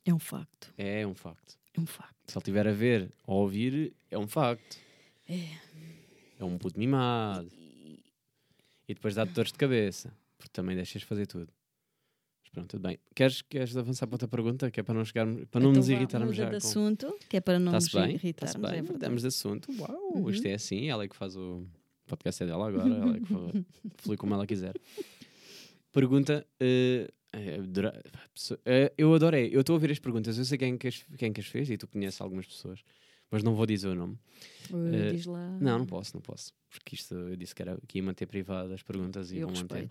Speaker 1: É um facto.
Speaker 2: É, é um facto.
Speaker 1: É um facto.
Speaker 2: Se ele estiver a ver ou a ouvir, é um facto.
Speaker 1: É.
Speaker 2: É um puto mimado. E depois dá-te dores de cabeça. Porque também deixas fazer tudo. Pronto, tudo bem. Queres, queres avançar para outra pergunta? Que é para não chegarmos, para não
Speaker 1: Então
Speaker 2: nos irritarmos já.
Speaker 1: de
Speaker 2: com-
Speaker 1: assunto, que é para não nos
Speaker 2: bem?
Speaker 1: irritarmos.
Speaker 2: Está-se bem?
Speaker 1: é.
Speaker 2: Mudamos de assunto. Uau,
Speaker 1: Uhum.
Speaker 2: isto é assim. Ela é que faz o podcast é dela agora. Ela é que flui como ela quiser. Pergunta. eh, eu adorei. Eu estou a ouvir as perguntas. Eu sei quem que as, quem que as fez e tu conheces algumas pessoas. Mas não vou dizer o nome.
Speaker 1: Uh, diz lá.
Speaker 2: Não, não posso, não posso. Porque isto eu disse que, era, que ia manter privado as perguntas e
Speaker 1: Eu
Speaker 2: vou manter.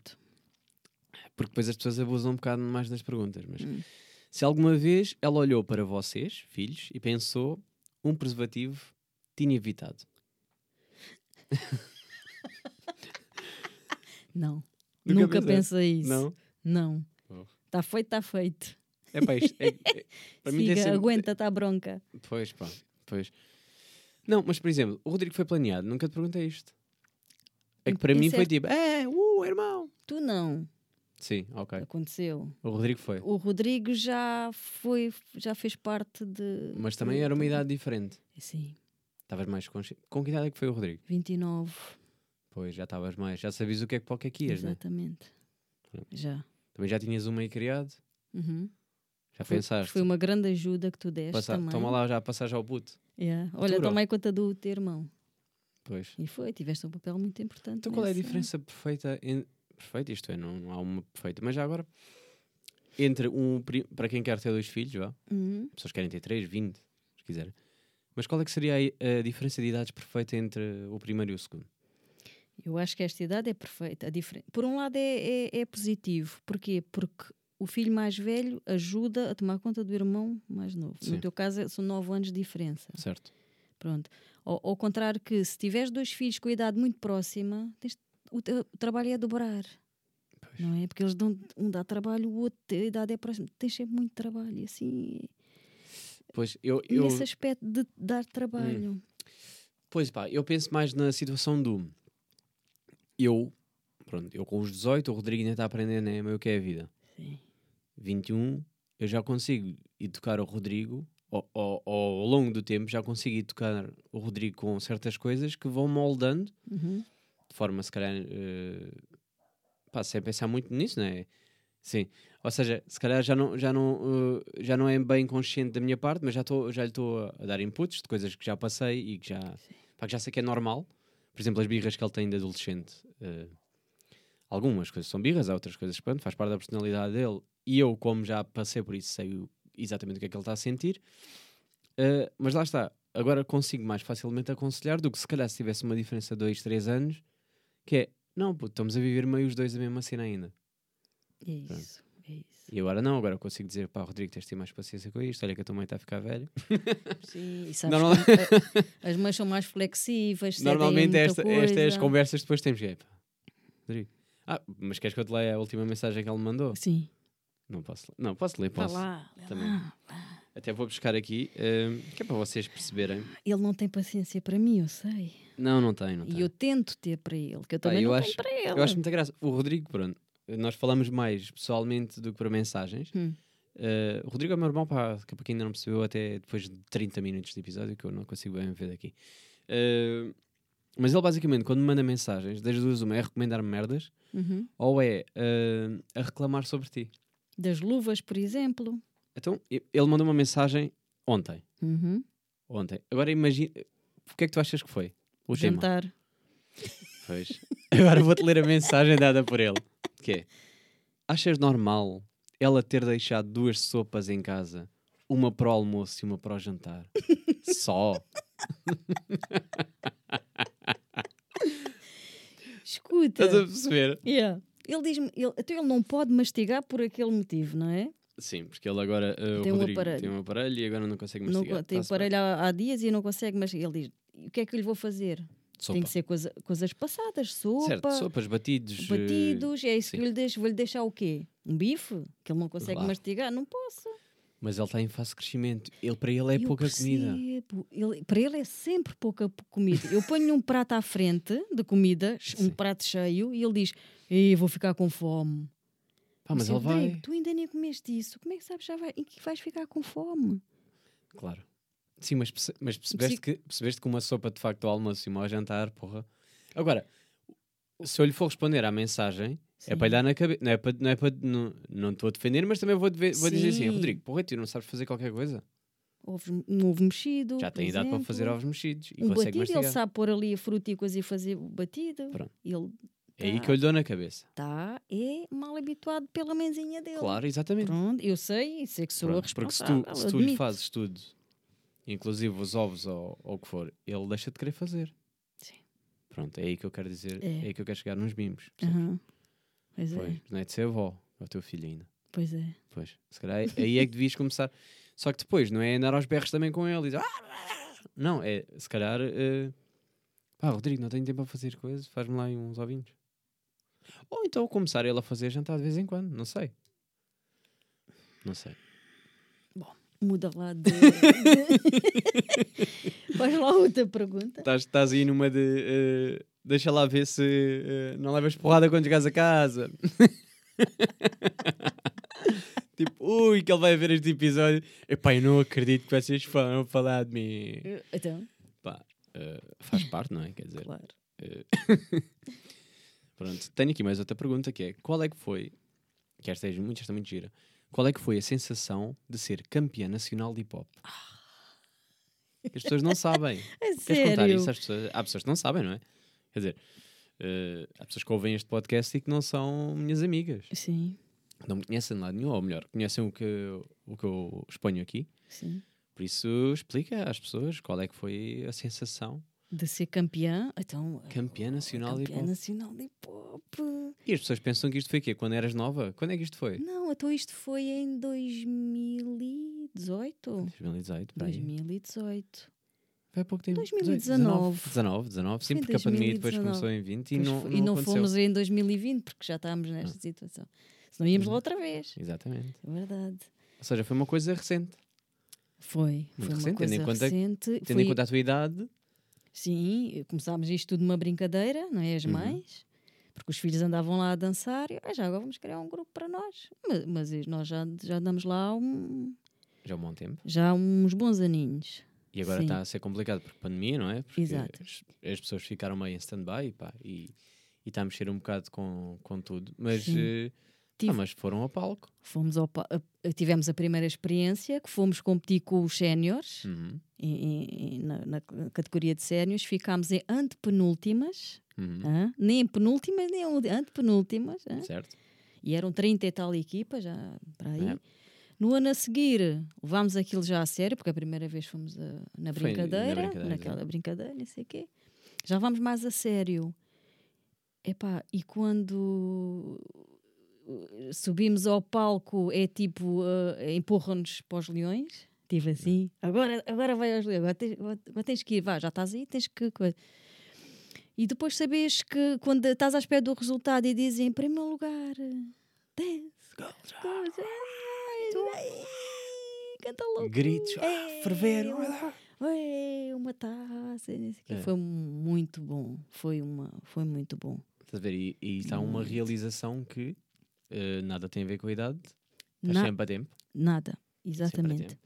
Speaker 2: Porque depois as pessoas abusam um bocado mais das perguntas. Mas
Speaker 1: Hum.
Speaker 2: se alguma vez ela olhou para vocês, filhos, e pensou um preservativo tinha evitado.
Speaker 1: Não.
Speaker 2: Nunca
Speaker 1: Nunca, pensei isso.
Speaker 2: Não?
Speaker 1: Não.
Speaker 2: Oh.
Speaker 1: Está feito, está feito.
Speaker 2: É pá, isto. É, é- para mim
Speaker 1: Siga,
Speaker 2: sempre-
Speaker 1: aguenta, está bronca.
Speaker 2: Pois, pá, pois. Não, mas por exemplo, o Rodrigo foi planeado, nunca te perguntei isto. É que para
Speaker 1: Em
Speaker 2: mim foi
Speaker 1: certo-
Speaker 2: tipo, é, uh, irmão.
Speaker 1: Tu não.
Speaker 2: Sim, ok.
Speaker 1: Aconteceu.
Speaker 2: O Rodrigo foi.
Speaker 1: O Rodrigo já foi, já fez parte de.
Speaker 2: Mas também era uma idade diferente.
Speaker 1: Sim,
Speaker 2: Estavas mais consciente. Com que idade é que foi o Rodrigo?
Speaker 1: 29.
Speaker 2: Pois, já estavas mais. Já sabias o que é que para o que é que ias, né?
Speaker 1: Exatamente.
Speaker 2: Pronto.
Speaker 1: Já.
Speaker 2: Também já tinhas uma aí criado.
Speaker 1: Uhum.
Speaker 2: Já
Speaker 1: Foi,
Speaker 2: pensaste.
Speaker 1: foi uma grande ajuda que tu deste
Speaker 2: Passa-
Speaker 1: também.
Speaker 2: Toma lá já a passagem ao puto.
Speaker 1: Yeah. Olha, aí conta do teu irmão.
Speaker 2: Pois.
Speaker 1: E foi, tiveste um papel muito importante.
Speaker 2: Então qual é a
Speaker 1: nessa-
Speaker 2: diferença perfeita em... Perfeita, isto é, não, não há uma perfeita. Mas já agora, entre um... Para quem quer ter dois filhos, vá.
Speaker 1: Uhum.
Speaker 2: pessoas querem ter 3, 20, se quiserem. Mas qual é que seria a, a diferença de idades perfeita entre o primeiro e o segundo?
Speaker 1: Eu acho que esta idade é perfeita. Por um lado é, é, é positivo. Porquê? Porque o filho mais velho ajuda a tomar conta do irmão mais novo.
Speaker 2: Sim.
Speaker 1: No teu caso, é- são nove anos de diferença.
Speaker 2: Certo.
Speaker 1: Pronto. Ao, ao contrário que se tiveres dois filhos com a idade muito próxima, tens- o, o trabalho é dobrar. Não é? Porque eles dão, um dá trabalho, o outro a idade é próxima. Tens sempre muito trabalho. E assim,
Speaker 2: Pois, eu, eu,
Speaker 1: nesse aspecto de dar trabalho.
Speaker 2: pois pá, eu penso mais na situação do... Eu, pronto, eu com os 18, o Rodrigo ainda está a aprender né, o que é a vida.
Speaker 1: Sim.
Speaker 2: 21, eu já consigo educar o Rodrigo, ao, ao, ao longo do tempo, já consigo educar o Rodrigo com certas coisas que vão moldando,
Speaker 1: Uhum.
Speaker 2: De forma, se calhar, eh, pá, sem pensar muito nisso, não é? Sim, ou seja, se calhar já não, já não, eh, já não é bem consciente da minha parte, mas já, tô, já lhe estou a, dar inputs de coisas que já passei e que já, pá, que já sei que é normal. Por exemplo, as birras que ele tem de adolescente. eh, algumas coisas são birras, há outras coisas, pronto, faz parte da personalidade dele. E eu, como já passei por isso, sei o- exatamente o que é que ele está a sentir. Eh, mas lá está, agora consigo mais facilmente aconselhar do que se calhar se tivesse uma diferença de 2, 3 anos, que é, não, puto, estamos a viver meio os dois a mesma cena ainda.
Speaker 1: É isso. É isso.
Speaker 2: E agora não, agora consigo dizer, pá, Rodrigo, tens de ter mais paciência com isto, olha que a tua mãe está a ficar velha.
Speaker 1: Sim, e sabes
Speaker 2: Normal-
Speaker 1: as mães são mais flexíveis.
Speaker 2: Normalmente esta, estas é conversas que depois temos que é, pá, Rodrigo, ah, mas queres que eu te leia a última mensagem que ele me mandou?
Speaker 1: Sim.
Speaker 2: Não posso, ler. não, posso ler, posso.
Speaker 1: lá.
Speaker 2: Também.
Speaker 1: lá.
Speaker 2: Até vou buscar aqui, eh, que é para vocês perceberem.
Speaker 1: Ele não tem paciência para mim, eu sei.
Speaker 2: Não, não tem, não tem.
Speaker 1: E eu tento ter para ele, que eu também
Speaker 2: eu
Speaker 1: não
Speaker 2: acho-
Speaker 1: tenho para ele.
Speaker 2: Eu acho muita graça. O Rodrigo, pronto, nós falamos mais pessoalmente do que por mensagens.
Speaker 1: Hum.
Speaker 2: Eh, o Rodrigo é o meu irmão, para quem ainda não percebeu, até depois de 30 minutos de episódio, que eu não consigo bem ver daqui. Eh, mas ele basicamente, quando me manda mensagens, das duas, uma é recomendar-me merdas,
Speaker 1: Uhum.
Speaker 2: ou é eh, a reclamar sobre ti.
Speaker 1: Das luvas, por exemplo.
Speaker 2: Então, ele mandou uma mensagem ontem.
Speaker 1: Uhum.
Speaker 2: Ontem. Agora imagina. O que é que tu achas que foi? O tema.
Speaker 1: Jantar.
Speaker 2: Pois. Agora vou-te ler a mensagem dada por ele. Que é: Achas normal ela ter deixado duas sopas em casa? Uma para o almoço e uma para o jantar? Só?
Speaker 1: Escuta.
Speaker 2: Estás a perceber?
Speaker 1: Yeah. Ele diz-me, ele, então ele não pode mastigar por aquele motivo, não é?
Speaker 2: Sim, porque ele agora. uh,
Speaker 1: Tem
Speaker 2: o
Speaker 1: um
Speaker 2: Rodrigo
Speaker 1: aparelho.
Speaker 2: tem um aparelho e agora não consegue
Speaker 1: Não,
Speaker 2: mastigar.
Speaker 1: co- tem aparelho há, há dias e não consegue, mas ele diz: o que é que eu lhe vou fazer?
Speaker 2: Sopa.
Speaker 1: Tem que ser coisa, coisas passadas, sopa,
Speaker 2: Certo, sopas, batidos. uh,
Speaker 1: batidos, é isso
Speaker 2: sim.
Speaker 1: que eu lhe deixo. Vou-lhe deixar o quê? Um bife? Que ele não consegue
Speaker 2: Claro.
Speaker 1: mastigar? Não posso.
Speaker 2: Mas ele está em fase de crescimento. Ele, para ele é
Speaker 1: Eu
Speaker 2: pouca comida.
Speaker 1: percebo. Ele- para ele é sempre pouca comida. Eu ponho-lhe um prato à frente de comida, um
Speaker 2: Sim.
Speaker 1: prato cheio, e ele diz: Ei, vou ficar com fome.
Speaker 2: Pá, mas
Speaker 1: Eu
Speaker 2: ele
Speaker 1: disse, "Rodrigo,
Speaker 2: vai.
Speaker 1: Tu ainda nem comeste isso. Como é que sabes já vai, e que vais ficar com fome?
Speaker 2: Claro. Sim, mas, perce- mas percebeste, que, percebeste que uma sopa de facto ao almoço e uma ao jantar, porra. Agora, se eu lhe for responder à mensagem, é
Speaker 1: Sim.
Speaker 2: para lhe dar na cabeça. Não é para. Não é para não, não estou a defender, mas também vou, deve- vou dizer assim:
Speaker 1: Sim.
Speaker 2: Rodrigo, porra, tu não sabes fazer qualquer coisa.
Speaker 1: Ovos, um ovo mexido.
Speaker 2: Já tem idade para fazer ovos mexidos e
Speaker 1: Um batido,
Speaker 2: mastigar.
Speaker 1: ele sabe pôr ali a fruta e coisa e fazer o batido.
Speaker 2: Pronto.
Speaker 1: Ele
Speaker 2: É aí
Speaker 1: tá.
Speaker 2: que eu lhe dou na cabeça.
Speaker 1: está é mal habituado pela mãezinha dele.
Speaker 2: Claro, exatamente.
Speaker 1: Pronto, eu sei, sei que sou a
Speaker 2: Pronto, porque se
Speaker 1: responsável.
Speaker 2: tu, se tu lhe fazes tudo, inclusive os ovos ou, ou o que for, ele deixa de querer fazer.
Speaker 1: Sim.
Speaker 2: Pronto, é aí que eu quero dizer,
Speaker 1: É.
Speaker 2: é, aí que eu quero chegar nos mimos. percebes?
Speaker 1: Aham. Pois é,
Speaker 2: Pois, não é de ser avó, é o teu filho ainda.
Speaker 1: pois é.
Speaker 2: Pois, se calhar é- aí é que devias começar. Só que depois, não é andar aos berros também com ele e dizer, "Ah!" Não, é se calhar, eh, pá, Rodrigo, não tenho tempo para fazer coisas, faz-me lá uns ovinhos. Ou então começar ele a fazer jantar de vez em quando, não sei. Não sei.
Speaker 1: Muda lá de. Faz lá outra pergunta.
Speaker 2: Estás, aí numa de. eh, deixa lá ver se eh, não levas porrada quando chegares a casa. tipo, ui, que ele vai ver este episódio. Epá, eu não acredito que vocês foram falar de mim.
Speaker 1: Então,
Speaker 2: Pá, eh, faz parte, não é? Quer dizer,
Speaker 1: claro.
Speaker 2: pronto. Tenho aqui mais outra pergunta que é: qual é que foi, que esta é muito, esta é muito gira, qual é que foi a sensação de ser campeã nacional de hip hop? As pessoas não sabem. Queres contar
Speaker 1: sério.
Speaker 2: isso às pessoas? Há pessoas que não sabem, não é? Quer dizer, eh, há pessoas que ouvem este podcast e que não são minhas amigas.
Speaker 1: Sim,
Speaker 2: Não me conhecem de lado nenhum, ou melhor, conhecem o que, o que eu exponho aqui.
Speaker 1: sim.
Speaker 2: Por isso, explica às pessoas qual é que foi a sensação.
Speaker 1: De ser campeã. Então,
Speaker 2: Campeã nacional de
Speaker 1: campeã
Speaker 2: hip hop.
Speaker 1: nacional de hip hop.
Speaker 2: E as pessoas pensam que isto foi o quê? Quando eras nova? Quando é que isto foi?
Speaker 1: Não, então isto foi em 2018.
Speaker 2: 2018, por aí.
Speaker 1: 2018.
Speaker 2: Foi há pouco tempo.
Speaker 1: 2019.
Speaker 2: 19, 19, sim, porque a pandemia depois
Speaker 1: 2019.
Speaker 2: começou em 20 e
Speaker 1: Pois
Speaker 2: não, não,
Speaker 1: e não
Speaker 2: aconteceu.
Speaker 1: fomos em 2020 porque já estávamos nesta situação. Senão íamos lá outra vez.
Speaker 2: Exatamente.
Speaker 1: É verdade.
Speaker 2: Ou seja, foi uma coisa recente.
Speaker 1: Foi.
Speaker 2: Muito
Speaker 1: foi uma
Speaker 2: recente, tendo
Speaker 1: coisa
Speaker 2: em conta-
Speaker 1: recente.
Speaker 2: Tendo
Speaker 1: Foi-
Speaker 2: em conta a tua idade,
Speaker 1: Sim, começámos isto tudo numa brincadeira, não é? As
Speaker 2: Uhum.
Speaker 1: mães. Porque os filhos andavam lá a dançar e ah, já agora vamos criar um grupo para nós. Mas, mas nós já, já andamos lá há um,
Speaker 2: já há um bom tempo.
Speaker 1: já há uns bons aninhos.
Speaker 2: E agora
Speaker 1: Sim.
Speaker 2: está a ser complicado por pandemia, não é? Porque
Speaker 1: Exato.
Speaker 2: As, as pessoas ficaram meio em stand-by e, e está a mexer um bocado com, com tudo. Mas,
Speaker 1: Sim.
Speaker 2: Eh,
Speaker 1: Tive-
Speaker 2: ah, mas foram ao palco.
Speaker 1: Fomos ao tivemos a primeira experiência que fomos competir com os séniores
Speaker 2: Uhum,
Speaker 1: na, na categoria de séniores. Ficámos em antepenúltimas,
Speaker 2: uhum,
Speaker 1: hã? nem em penúltimas, nem em antepenúltimas. hã?
Speaker 2: Certo?
Speaker 1: E eram 30 e tal equipas, já para aí.
Speaker 2: É.
Speaker 1: No ano a seguir, levámos aquilo já a sério, porque a primeira vez fomos a- na
Speaker 2: na
Speaker 1: brincadeira,
Speaker 2: brincadeira,
Speaker 1: naquela brincadeira, não sei o quê. Já vamos mais a sério. Epá, e quando subimos ao palco, é tipo, uh, empurram-nos para os leões. Tipo assim, agora, agora vai aos leões, agora tens, agora tens que ir, vá, já estás aí, tens que. coisa. E depois sabes que quando estás à espera do resultado e dizem em primeiro lugar, dance, canta louco.
Speaker 2: Gritos, ah,
Speaker 1: é,
Speaker 2: ferver,
Speaker 1: é, uma taça.
Speaker 2: É.
Speaker 1: foi muito bom, foi, uma, foi muito bom.
Speaker 2: Estás a ver? E, e está uma realização que eh, nada tem a ver com a idade. Estás
Speaker 1: Na-
Speaker 2: sempre a tempo.
Speaker 1: Nada,
Speaker 2: a
Speaker 1: exatamente.
Speaker 2: tempo.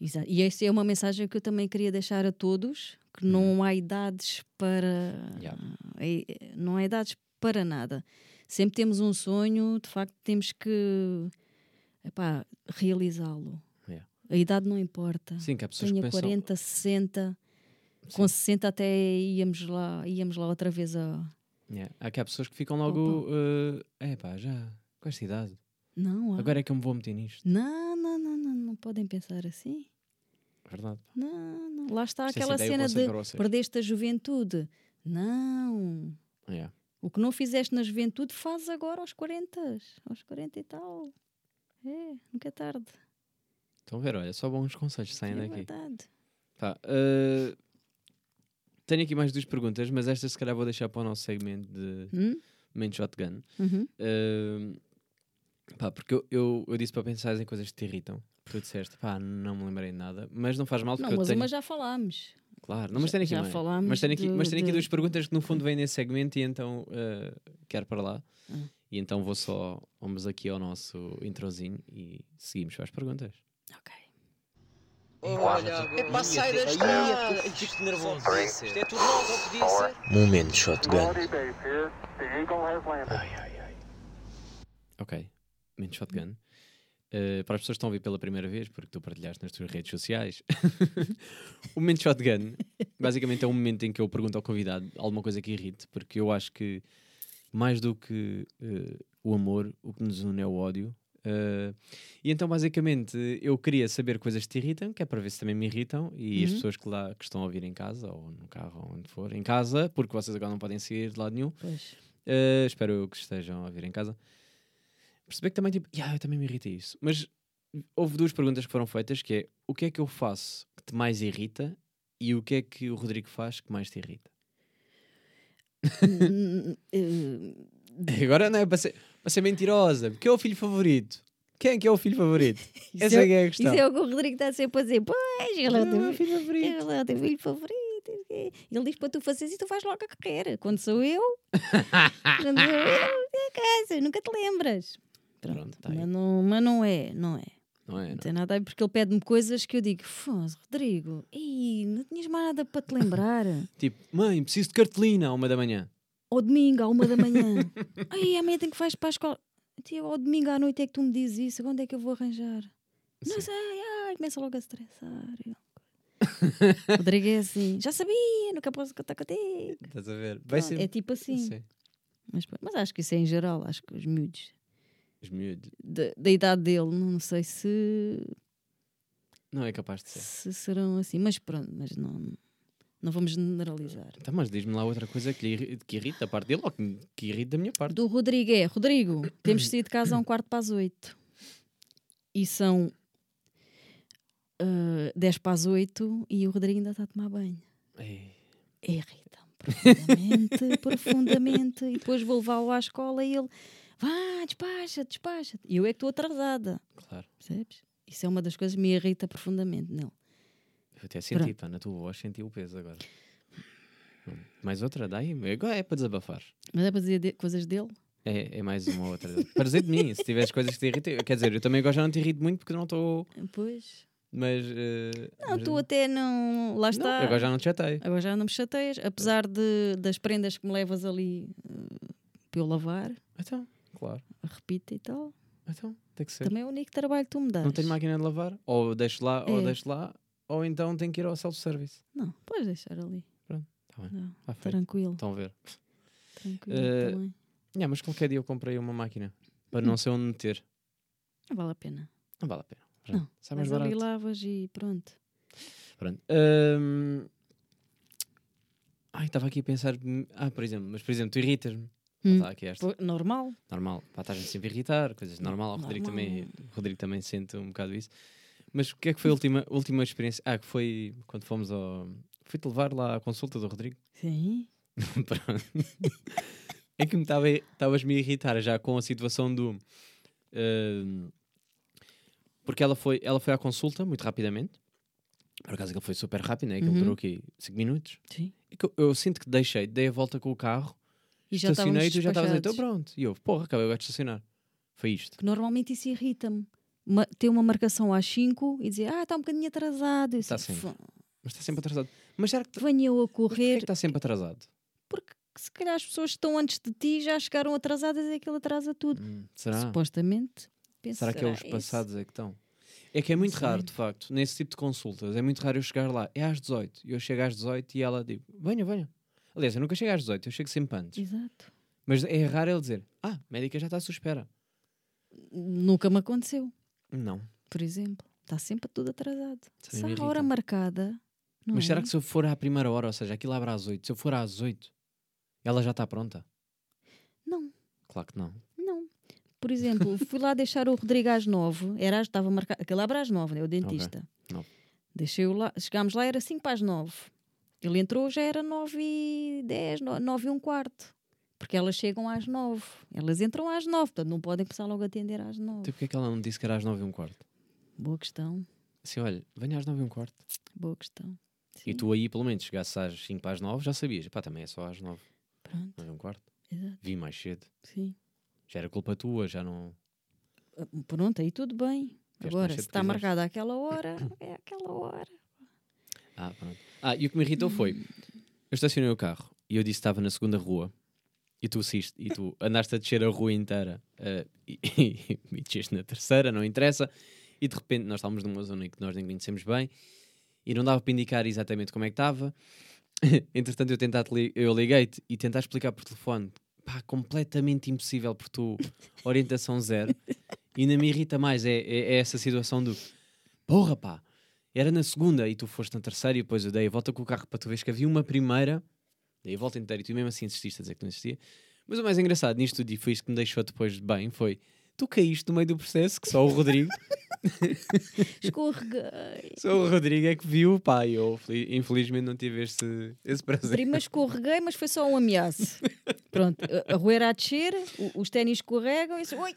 Speaker 1: Exa- E essa é uma mensagem que eu também queria deixar a todos, que não há idades para
Speaker 2: Yeah.
Speaker 1: é- não há idades para nada. Sempre temos um sonho, de facto temos que realizá-lo.
Speaker 2: Yeah.
Speaker 1: A idade não importa.
Speaker 2: Sim, que há pessoas que
Speaker 1: Tenha
Speaker 2: pensam...
Speaker 1: 40, 60, com 60 até íamos lá, íamos lá outra vez a.
Speaker 2: Yeah. Há cá pessoas que ficam logo... É pá, já, com esta idade.
Speaker 1: Não, há.
Speaker 2: Agora é que eu me vou meter nisto.
Speaker 1: não, não, não, não, não podem pensar assim.
Speaker 2: Verdade.
Speaker 1: Não, não. Lá está
Speaker 2: é
Speaker 1: aquela cena de perdeste a juventude. Não.
Speaker 2: Yeah.
Speaker 1: O que não fizeste na juventude, faz agora aos 40, aos 40 e tal. É, nunca é tarde.
Speaker 2: Estão a ver, olha, só bons conselhos saem
Speaker 1: é
Speaker 2: daqui.
Speaker 1: verdade.
Speaker 2: Pá, eh, tenho aqui mais duas perguntas, mas estas se calhar vou deixar para o nosso segmento de
Speaker 1: Hum?
Speaker 2: Mente Shotgun.
Speaker 1: Uhum.
Speaker 2: Eh, pá, porque eu, eu, eu disse para pensar em coisas que te irritam. Tu disseste, pá, não me lembrei de nada, mas não faz mal porque
Speaker 1: Não,
Speaker 2: eu
Speaker 1: mas
Speaker 2: tenho.
Speaker 1: uma já falámos.
Speaker 2: Claro, não, mas tenho aqui
Speaker 1: já falámos
Speaker 2: mas tenho aqui, mas tenho aqui
Speaker 1: de-
Speaker 2: duas perguntas que no fundo vêm nesse segmento e então eh, quero para lá.
Speaker 1: Ah.
Speaker 2: E então vou só, vamos aqui ao nosso introzinho e seguimos para as perguntas.
Speaker 1: Ok.
Speaker 3: É para sair da estrada. Eu fico nervoso. Isto é tudo novo, que disse.
Speaker 4: Momento shotgun.
Speaker 2: Ok, Mente Shotgun. Eh, para as pessoas que estão a ouvir pela primeira vez, porque tu partilhaste nas tuas redes sociais, o Momento Shotgun basicamente é um momento em que eu pergunto ao convidado alguma coisa que irrite, porque eu acho que mais do que eh, o amor, o que nos une é o ódio. Eh, e então, basicamente, eu queria saber coisas que te irritam, que é para ver se também me irritam, e as
Speaker 1: Uhum.
Speaker 2: pessoas que lá que estão a ouvir em casa, ou no carro, ou onde for, em casa, porque vocês agora não podem sair de lado nenhum. Uh, espero eu que estejam a ouvir em casa. Perceber que também, tipo, "Ya, eu também me irrita isso. Mas houve duas perguntas que foram feitas, que é, o que é que eu faço que te mais irrita e o que é que o Rodrigo faz que mais te irrita?
Speaker 1: Hum, eh,
Speaker 2: Agora não é para ser, para ser mentirosa, porque é o filho favorito. Quem é que é o filho favorito? Essa
Speaker 1: é-
Speaker 2: é, é a questão.
Speaker 1: Isso é o que o Rodrigo está sempre a dizer. Pois, ele é o
Speaker 2: Não, é
Speaker 1: teu
Speaker 2: filho favorito.
Speaker 1: ele é o teu filho favorito. Ele diz para tu fazeres e tu vais logo a correr. Quando sou eu, quando sou eu, é casa, nunca te lembras. Pronto,
Speaker 2: Pronto, tá aí.
Speaker 1: mas, não, mas não é, não é.
Speaker 2: Não é?
Speaker 1: Não
Speaker 2: Não.
Speaker 1: tem nada a ver, porque ele pede-me coisas que eu digo, Foz, Rodrigo, ei, não tinhas mais nada para te lembrar.
Speaker 2: Tipo, mãe, preciso de cartolina à uma da manhã.
Speaker 1: ao domingo, à uma da manhã. Ai, amanhã tenho que vais para a escola. Tia, ao domingo à noite é que tu me dizes isso, onde é que eu vou arranjar? Não
Speaker 2: Sim.
Speaker 1: sei, ai, começa logo a estressar. Rodrigo é assim, já sabia, nunca posso contar contigo.
Speaker 2: Estás a ver? Vai
Speaker 1: Pronto,
Speaker 2: ser.
Speaker 1: É tipo assim.
Speaker 2: Sim.
Speaker 1: Mas, mas acho que isso é em geral, acho que os miúdos
Speaker 2: Os miúdos.
Speaker 1: da, da idade dele, não sei se,
Speaker 2: Não é capaz de ser.
Speaker 1: se serão assim, mas pronto, mas não. Não vamos generalizar.
Speaker 2: Então, mas diz-me lá outra coisa que, lhe que irrita a parte dele ou que, que irrita da minha parte.
Speaker 1: Do Rodrigo é, Rodrigo, temos de sair de casa a um quarto para as oito. E são ah, 10 para as oito e o Rodrigo ainda está a tomar banho.
Speaker 2: Ei,
Speaker 1: Irrita-me profundamente, profundamente. E depois vou levá-lo à escola e ele, vá, despacha, despacha. E eu é que estou atrasada,
Speaker 2: claro.
Speaker 1: percebes? Isso é uma das coisas que me irrita profundamente nele.
Speaker 2: Eu até senti,
Speaker 1: Pronto.
Speaker 2: pá, na tua voz senti o peso agora. Hum, Mais outra, daí? Agora é para desabafar.
Speaker 1: Mas é para dizer de- coisas dele?
Speaker 2: É, é mais uma outra. para dizer de mim, se tiveres coisas que te irritem. Quer dizer, eu também agora já não te irrito muito porque não estou.
Speaker 1: Pois.
Speaker 2: Mas. eh,
Speaker 1: Não,
Speaker 2: mas-
Speaker 1: tu até não. Lá
Speaker 2: Não,
Speaker 1: está.
Speaker 2: agora já não te chatei.
Speaker 1: Agora já não me chateias, apesar de, das prendas que me levas ali eh, para eu lavar,
Speaker 2: Então, claro.
Speaker 1: repito e tal.
Speaker 2: Então, tem que ser.
Speaker 1: Também é o único trabalho que tu me dás.
Speaker 2: Não tenho máquina de lavar, ou deixo lá, ou
Speaker 1: É.
Speaker 2: deixo lá, ou então tenho que ir ao self-service.
Speaker 1: Não, podes deixar ali.
Speaker 2: Tá bem,
Speaker 1: Não,
Speaker 2: está
Speaker 1: tranquilo,
Speaker 2: Estão a ver.
Speaker 1: tranquilo. Também.
Speaker 2: Yeah, mas qualquer dia eu comprei uma máquina para não sei onde meter.
Speaker 1: Não vale a pena.
Speaker 2: Não vale a pena.
Speaker 1: Não,
Speaker 2: Sai mais
Speaker 1: Vais ali, lavas e pronto.
Speaker 2: Pronto. Ahm, Ai, estava aqui a pensar. Ah, por exemplo, mas por exemplo, tu irritas-me.
Speaker 1: Hum.
Speaker 2: Tá,
Speaker 1: Normal.
Speaker 2: Normal. Pá, estás-me sempre a irritar, coisas normal. O Rodrigo,
Speaker 1: Normal.
Speaker 2: também, o Rodrigo também sente um bocado isso. Mas o que é que foi a última, última experiência? Ah, que foi quando fomos ao. Fui-te levar lá à consulta do Rodrigo.
Speaker 1: Sim.
Speaker 2: É que me estava- estavas-me a irritar já com a situação do. ahm, porque ela foi, ela foi à consulta muito rapidamente. Por acaso aquilo foi super rápido, né? Aquilo
Speaker 1: Uhum.
Speaker 2: durou aqui 5 minutos.
Speaker 1: Sim.
Speaker 2: Que eu, eu sinto que deixei, dei a volta com o carro,
Speaker 1: E já
Speaker 2: estacionei e tu já estavas aí, estou
Speaker 1: despachados.
Speaker 2: pronto. E eu, porra, acabei de estacionar. Foi isto.
Speaker 1: Que normalmente isso irrita-me. Ter uma marcação às 5 e dizer, ah, está um bocadinho atrasado.
Speaker 2: Está
Speaker 1: assim,
Speaker 2: sempre.
Speaker 1: "Fô,
Speaker 2: Mas está sempre atrasado. Mas será que.
Speaker 1: Venha eu a
Speaker 2: é
Speaker 1: correr.
Speaker 2: está sempre atrasado?
Speaker 1: Porque se calhar as pessoas que estão antes de ti já chegaram atrasadas e aquilo atrasa tudo.
Speaker 2: Hum, será?
Speaker 1: Supostamente.
Speaker 2: Será que é os passados é que estão? É que é muito
Speaker 1: sei.
Speaker 2: raro, de facto, nesse tipo de consultas. É muito raro eu chegar lá. É às 18. E eu chego às 18 e ela diz: venha, venha. Aliás, eu nunca chego às 18, eu chego sempre antes.
Speaker 1: Exato.
Speaker 2: Mas é raro ele dizer: ah, a médica já está à sua espera.
Speaker 1: Nunca me aconteceu,
Speaker 2: Não.
Speaker 1: por exemplo. Está sempre tudo atrasado.
Speaker 2: Isso
Speaker 1: Se
Speaker 2: a
Speaker 1: hora marcada.
Speaker 2: Mas
Speaker 1: é?
Speaker 2: será que se eu for à primeira hora, ou seja, aquilo abre às 8, se eu for às 8, ela já está pronta?
Speaker 1: Não,
Speaker 2: Claro que não.
Speaker 1: não. Por exemplo, fui lá deixar o Rodrigo às 9. Era, estava marcado. Aquele abre às 9, né? O dentista.
Speaker 2: Nove.
Speaker 1: Deixei-o lá. Chegámos lá, era 5 para as 9. Ele entrou, já era 9 e 10, 9 e um quarto. Porque elas chegam às 9. Elas entram às 9, portanto não podem começar logo a atender às 9.
Speaker 2: Então porquê é que ela não disse que era às 9 e um quarto?
Speaker 1: Boa questão.
Speaker 2: Assim, olha, venha às 9 e um quarto.
Speaker 1: Boa questão.
Speaker 2: E
Speaker 1: Sim,
Speaker 2: tu aí, pelo menos, chegasses às 5 para as 9, já sabias. Pá, também é só às 9,
Speaker 1: Pronto,
Speaker 2: 9 e um quarto.
Speaker 1: exato.
Speaker 2: Vi mais cedo.
Speaker 1: Sim.
Speaker 2: Já era culpa tua, já não.
Speaker 1: Ah, Pronto, aí tudo bem. Agora, se está marcada àquela hora, é aquela hora.
Speaker 2: Ah, pronto. Ah, e o que me irritou foi: eu estacionei o carro e eu disse que estava na segunda rua e tu assiste, e tu andaste a descer a rua inteira eh, e, e, desceste na terceira, não interessa. E de repente nós estávamos numa zona que nós nem conhecemos bem e não dava para indicar exatamente como é que estava. Entretanto, eu, tentar eu liguei-te e tentar explicar por telefone. Pá, completamente impossível por tu, orientação zero. E ainda me irrita mais é, é- é essa situação do porra, pá, era na segunda e tu foste na terceira e depois eu dei a volta com o carro para tu veres que havia uma primeira, dei a volta inteira e tu mesmo assim insististe a dizer que não existia. Mas o mais engraçado nisto tudo, e foi isso que me deixou depois de bem, foi tu caíste no meio do processo, que só o Rodrigo,
Speaker 1: Escorreguei.
Speaker 2: só o Rodrigo é que viu, pá, eu fel- infelizmente não tive esse, esse prazer.
Speaker 1: Prima escorreguei, mas foi só um ameaço. Pronto, a- era a descer, os ténis escorregam e disse, oi,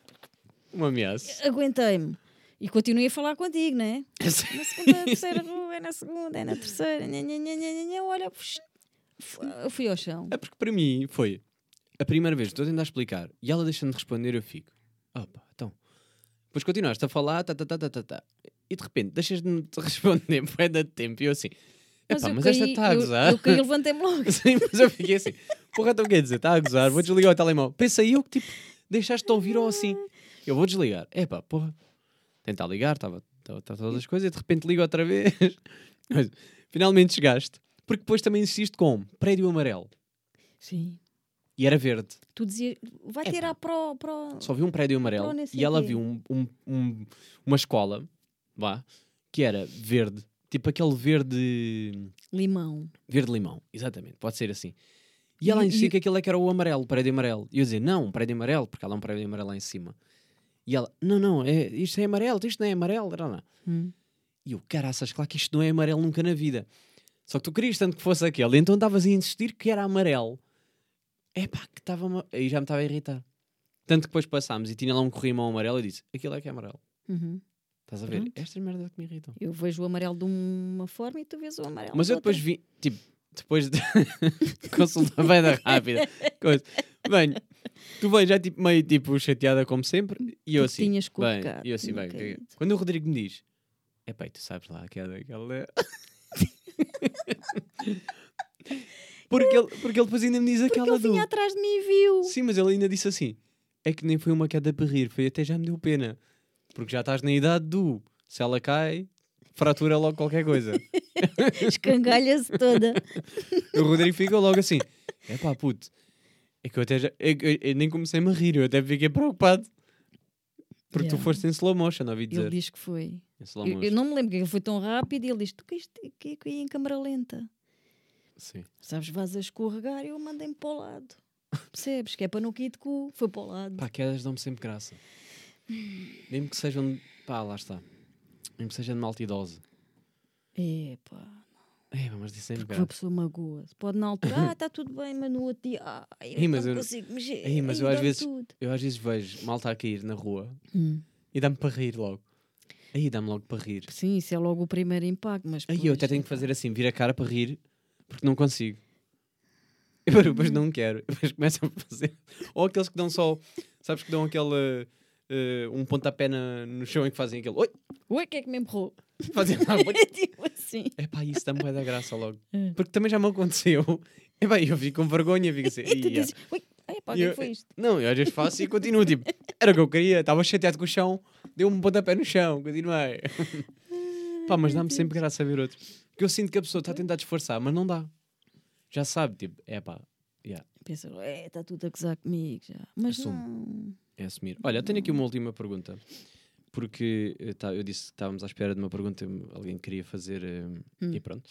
Speaker 2: Uma ameaça.
Speaker 1: aguentei-me. E continuei a falar contigo, não é? Na segunda, na terceira rua, é na segunda, é na terceira, nha, nha, nha, nha, nha, olha, eu fui ao chão.
Speaker 2: É porque para mim foi a primeira vez que estou a tentar explicar e ela deixando de responder, eu fico, opa, então. Depois continuaste a falar, tá, tá, tá, tá, tá, tá. e de repente deixas de me responder bué de tempo e eu assim, epá,
Speaker 1: eu
Speaker 2: mas esta
Speaker 1: caí-
Speaker 2: está a
Speaker 1: eu-
Speaker 2: gozar.
Speaker 1: Eu caí, levantei-me logo.
Speaker 2: Sim, mas eu fiquei assim, porra, então quer dizer, está a gozar, vou desligar o telemóvel. Pensei eu que tipo, deixaste de ouvir ou assim. Eu vou desligar. Epá, porra, tentar ligar, estava todas as coisas, e de repente ligo outra vez. Mas, finalmente chegaste. Porque depois também insististe com prédio amarelo.
Speaker 1: Sim.
Speaker 2: E era verde.
Speaker 1: Tu dizias, vai
Speaker 2: Epá.
Speaker 1: tirar para o... Para o-
Speaker 2: Só vi um prédio amarelo
Speaker 1: Pro
Speaker 2: e ela viu um- um- um- uma escola, vá, que era verde. Tipo aquele verde.
Speaker 1: Limão.
Speaker 2: Verde-limão, exatamente, pode ser assim. E ela insistia
Speaker 1: e-
Speaker 2: que aquilo é que era o amarelo, o prédio amarelo. E eu dizia, não, um prédio amarelo, porque ela é um prédio amarelo lá em cima. E ela, não, não, é, isto é amarelo, isto não é amarelo. Não, não.
Speaker 1: Hum.
Speaker 2: E eu, caraças, claro que isto não é amarelo nunca na vida. Só que tu querias tanto que fosse aquele, então estavas a insistir que era amarelo. É pá, que estava. Aí já me estava a irritar. Tanto que depois passámos e tinha lá um corrimão amarelo e disse: aquilo é que é amarelo.
Speaker 1: Uhum.
Speaker 2: Estás a ver?
Speaker 1: Pronto.
Speaker 2: Estas merdas que me irritam.
Speaker 1: Eu vejo o amarelo de uma forma e tu vês o amarelo
Speaker 2: Mas eu depois
Speaker 1: outra.
Speaker 2: vi, tipo, depois de consulta bem da rápida. Coisa. Bem, tu vens já tipo, meio tipo chateada como sempre e eu assim.
Speaker 1: tinhas
Speaker 2: Bem, e eu assim, bem, que-
Speaker 1: caído.
Speaker 2: quando o Rodrigo me diz, é pá, tu sabes lá que é daquela. porque, ele, porque ele depois ainda me diz
Speaker 1: Porque
Speaker 2: aquela
Speaker 1: ele
Speaker 2: do.
Speaker 1: vinha atrás de mim e viu.
Speaker 2: Sim, mas ele ainda disse assim: é que nem foi uma queda para rir, foi até já me deu pena. Porque já estás na idade do. Se ela cai, fratura logo qualquer coisa.
Speaker 1: Escangalha-se toda.
Speaker 2: o Rodrigo ficou logo assim: é pá, puto. É que eu até já. Eu, eu- eu nem comecei-me a rir, eu até fiquei preocupado. Porque tu
Speaker 1: Yeah.
Speaker 2: foste em slow motion, ouvi
Speaker 1: Ele
Speaker 2: dizer.
Speaker 1: diz que foi. Eu, eu não me lembro que ele foi tão rápido e ele diz: Tu que isto que que ia em câmara lenta.
Speaker 2: Sim.
Speaker 1: Sabes, vais a escorregar e eu mandei-me para o lado. Percebes? Que é para não cair de cu. Foi para o lado.
Speaker 2: Pá, quedas dão-me sempre graça. Mesmo que sejam. Pá, lá está. Mesmo que sejam de malta idosa.
Speaker 1: Epá,
Speaker 2: É, mas disse sempre
Speaker 1: porque a
Speaker 2: graça.
Speaker 1: pessoa magoa-se. Pode na altura, ah, está tudo bem, mas no outro dia, ah, eu
Speaker 2: Ei, mas
Speaker 1: não
Speaker 2: eu-
Speaker 1: consigo mexer.
Speaker 2: Ei, mas eu às vezes-
Speaker 1: tudo.
Speaker 2: Eu às vezes vejo malta a cair na rua
Speaker 1: Hum.
Speaker 2: e dá-me para rir logo. Aí dá-me logo para rir.
Speaker 1: Sim, isso é logo o primeiro impacto. Mas
Speaker 2: Aí eu até tenho que
Speaker 1: epá,
Speaker 2: fazer assim, vir a cara para rir, porque não consigo. E depois- depois não quero. Depois começam a fazer. Ou aqueles que dão só, sabes que dão aquele. eh, um pontapé na- no chão e que fazem aquele. Oi!
Speaker 1: Ui, quem é que me empurrou?
Speaker 2: Fazem lá.
Speaker 1: É tipo assim.
Speaker 2: É pá, isso dá-me bué da graça logo.
Speaker 1: É.
Speaker 2: Porque também já me aconteceu. É pá, eu fico com vergonha, fico assim.
Speaker 1: E tu dizes, ui, ai, pá, o que é foi isto?
Speaker 2: Não, eu às vezes faço e continuo. Tipo, era o que eu queria, estava chateado com o chão, deu-me um pontapé no chão, continuei. pá, mas dá-me sempre graça a ver outro. Porque eu sinto que a pessoa está a tentar disfarçar, mas não dá. Já sabe, tipo, é pá, yeah,
Speaker 1: Pensa, é, está tudo a gozar comigo já. Mas
Speaker 2: Assume.
Speaker 1: não.
Speaker 2: é assumir. Olha, tenho aqui uma última pergunta. Porque eh, tá, eu disse que estávamos à espera de uma pergunta, alguém queria fazer eh,
Speaker 1: Hum.
Speaker 2: e pronto.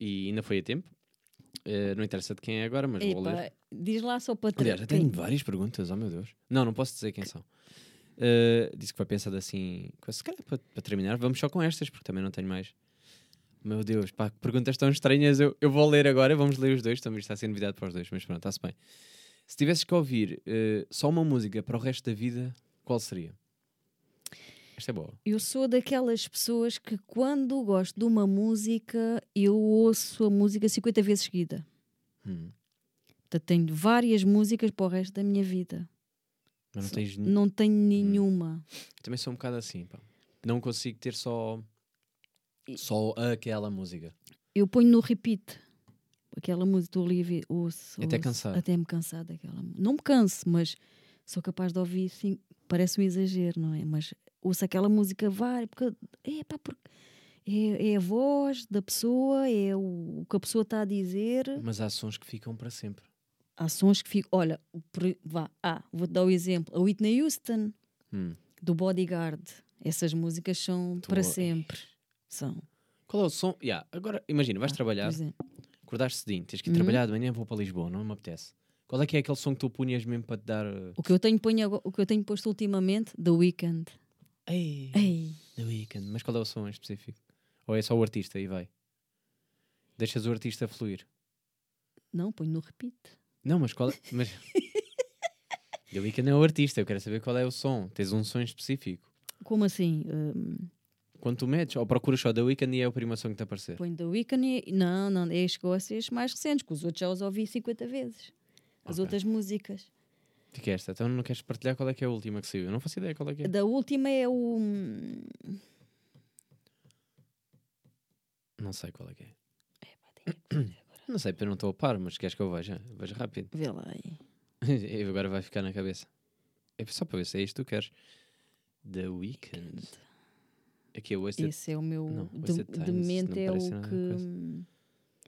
Speaker 2: E ainda foi a tempo. Eh, não interessa de quem é agora, mas vou ler.
Speaker 1: Diz lá só para
Speaker 2: Aliás, já tenho várias perguntas, oh meu Deus. Não, não posso dizer quem são. Uh, disse que vai pensar assim. Se calhar para, para terminar, vamos só com estas, porque também não tenho mais. Meu Deus, pá, que perguntas tão estranhas. Eu, eu vou ler agora, vamos ler os dois. Também está a ser novidade para os dois, mas pronto, está-se bem. Se tivesses que ouvir uh, só uma música para o resto da vida, qual seria? Esta é boa.
Speaker 1: Eu sou daquelas pessoas que quando gosto de uma música, eu ouço a música 50 vezes seguida.
Speaker 2: Hum.
Speaker 1: Portanto, tenho várias músicas para o resto da minha vida.
Speaker 2: Mas não tens.
Speaker 1: Não tenho nenhuma.
Speaker 2: Também sou um bocado assim, pá. Não consigo ter só. Só aquela música.
Speaker 1: Eu ponho no repeat. Aquela música, estou ali a ver, ouço,
Speaker 2: Até
Speaker 1: ouço,
Speaker 2: cansar.
Speaker 1: Até me cansar daquela. Não me canso, mas sou capaz de ouvir, sim, parece um exagero, não é? Mas ouço aquela música várias, porque, é, pá, porque é, é a voz da pessoa, é o, o que a pessoa está a dizer.
Speaker 2: Mas há sons que ficam para sempre.
Speaker 1: Há sons que ficam. Olha, vá, ah, vou-te dar o exemplo. A Whitney Houston,
Speaker 2: Hum.
Speaker 1: do Bodyguard. Essas músicas são para sempre. São.
Speaker 2: Qual é o som? Yeah, agora, imagina, vais
Speaker 1: Ah,
Speaker 2: trabalhar,
Speaker 1: exemplo.
Speaker 2: acordaste cedinho, tens que ir
Speaker 1: Uhum.
Speaker 2: trabalhar de manhã, vou para Lisboa, não me apetece. Qual é que é aquele som que tu punhas mesmo para te dar.
Speaker 1: O que eu tenho, ponho o que eu tenho posto ultimamente, The Weeknd.
Speaker 2: Ei,
Speaker 1: Ei,
Speaker 2: The Weeknd. Mas qual é o som em específico? Ou é só o artista e vai? Deixas o artista fluir.
Speaker 1: não, ponho no repeat.
Speaker 2: Não, mas qual é. Mas... The Weeknd é o artista, eu quero saber qual é o som. Tens um som específico.
Speaker 1: Como assim? Hum,
Speaker 2: Quando tu metes, ou procuras só The Weeknd e é o primeiro som que te aparecer.
Speaker 1: ponho The Weeknd e... Não, não, chegou a ser mais recentes, que os outros já os ouvi 50 vezes. As
Speaker 2: Ok.
Speaker 1: outras músicas.
Speaker 2: Fica esta. Então não queres partilhar qual é que é a última que saiu? Eu não faço ideia qual é que é.
Speaker 1: Da última é o...
Speaker 2: Não sei qual é que é.
Speaker 1: Epá, tenho que-
Speaker 2: Não sei, porque eu não estou a par, mas queres que eu veja? Veja rápido.
Speaker 1: Vê lá aí.
Speaker 2: E agora vai ficar na cabeça. É só para ver se é isto que tu queres. The Weeknd. Aqui é o Wasted.
Speaker 1: Esse é o meu...
Speaker 2: Não,
Speaker 1: de, de
Speaker 2: Times,
Speaker 1: mente
Speaker 2: não
Speaker 1: é o que...
Speaker 2: coisa.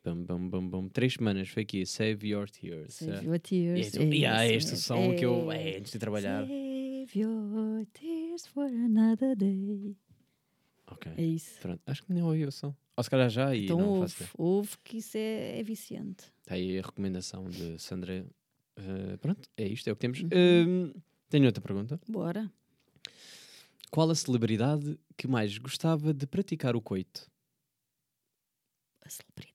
Speaker 2: Bum, bum, bum, bum. Três semanas foi aqui. Save Your Tears.
Speaker 1: Save
Speaker 2: Ah.
Speaker 1: your tears.
Speaker 2: E há
Speaker 1: é
Speaker 2: este som que eu.
Speaker 1: é.
Speaker 2: É, antes de trabalhar.
Speaker 1: Save your tears for another day.
Speaker 2: Ok.
Speaker 1: É isso.
Speaker 2: Pronto, acho que nem ouvi o som. Ou se calhar já e
Speaker 1: então
Speaker 2: não
Speaker 1: ouve,
Speaker 2: faço
Speaker 1: ouve que isso é, é viciante.
Speaker 2: Está aí a recomendação de Sandra. Eh, pronto, é isto, é o que temos.
Speaker 1: Uhum.
Speaker 2: Eh, tenho outra pergunta.
Speaker 1: Bora.
Speaker 2: Qual a celebridade que mais gostava de praticar o coito?
Speaker 1: A celebridade.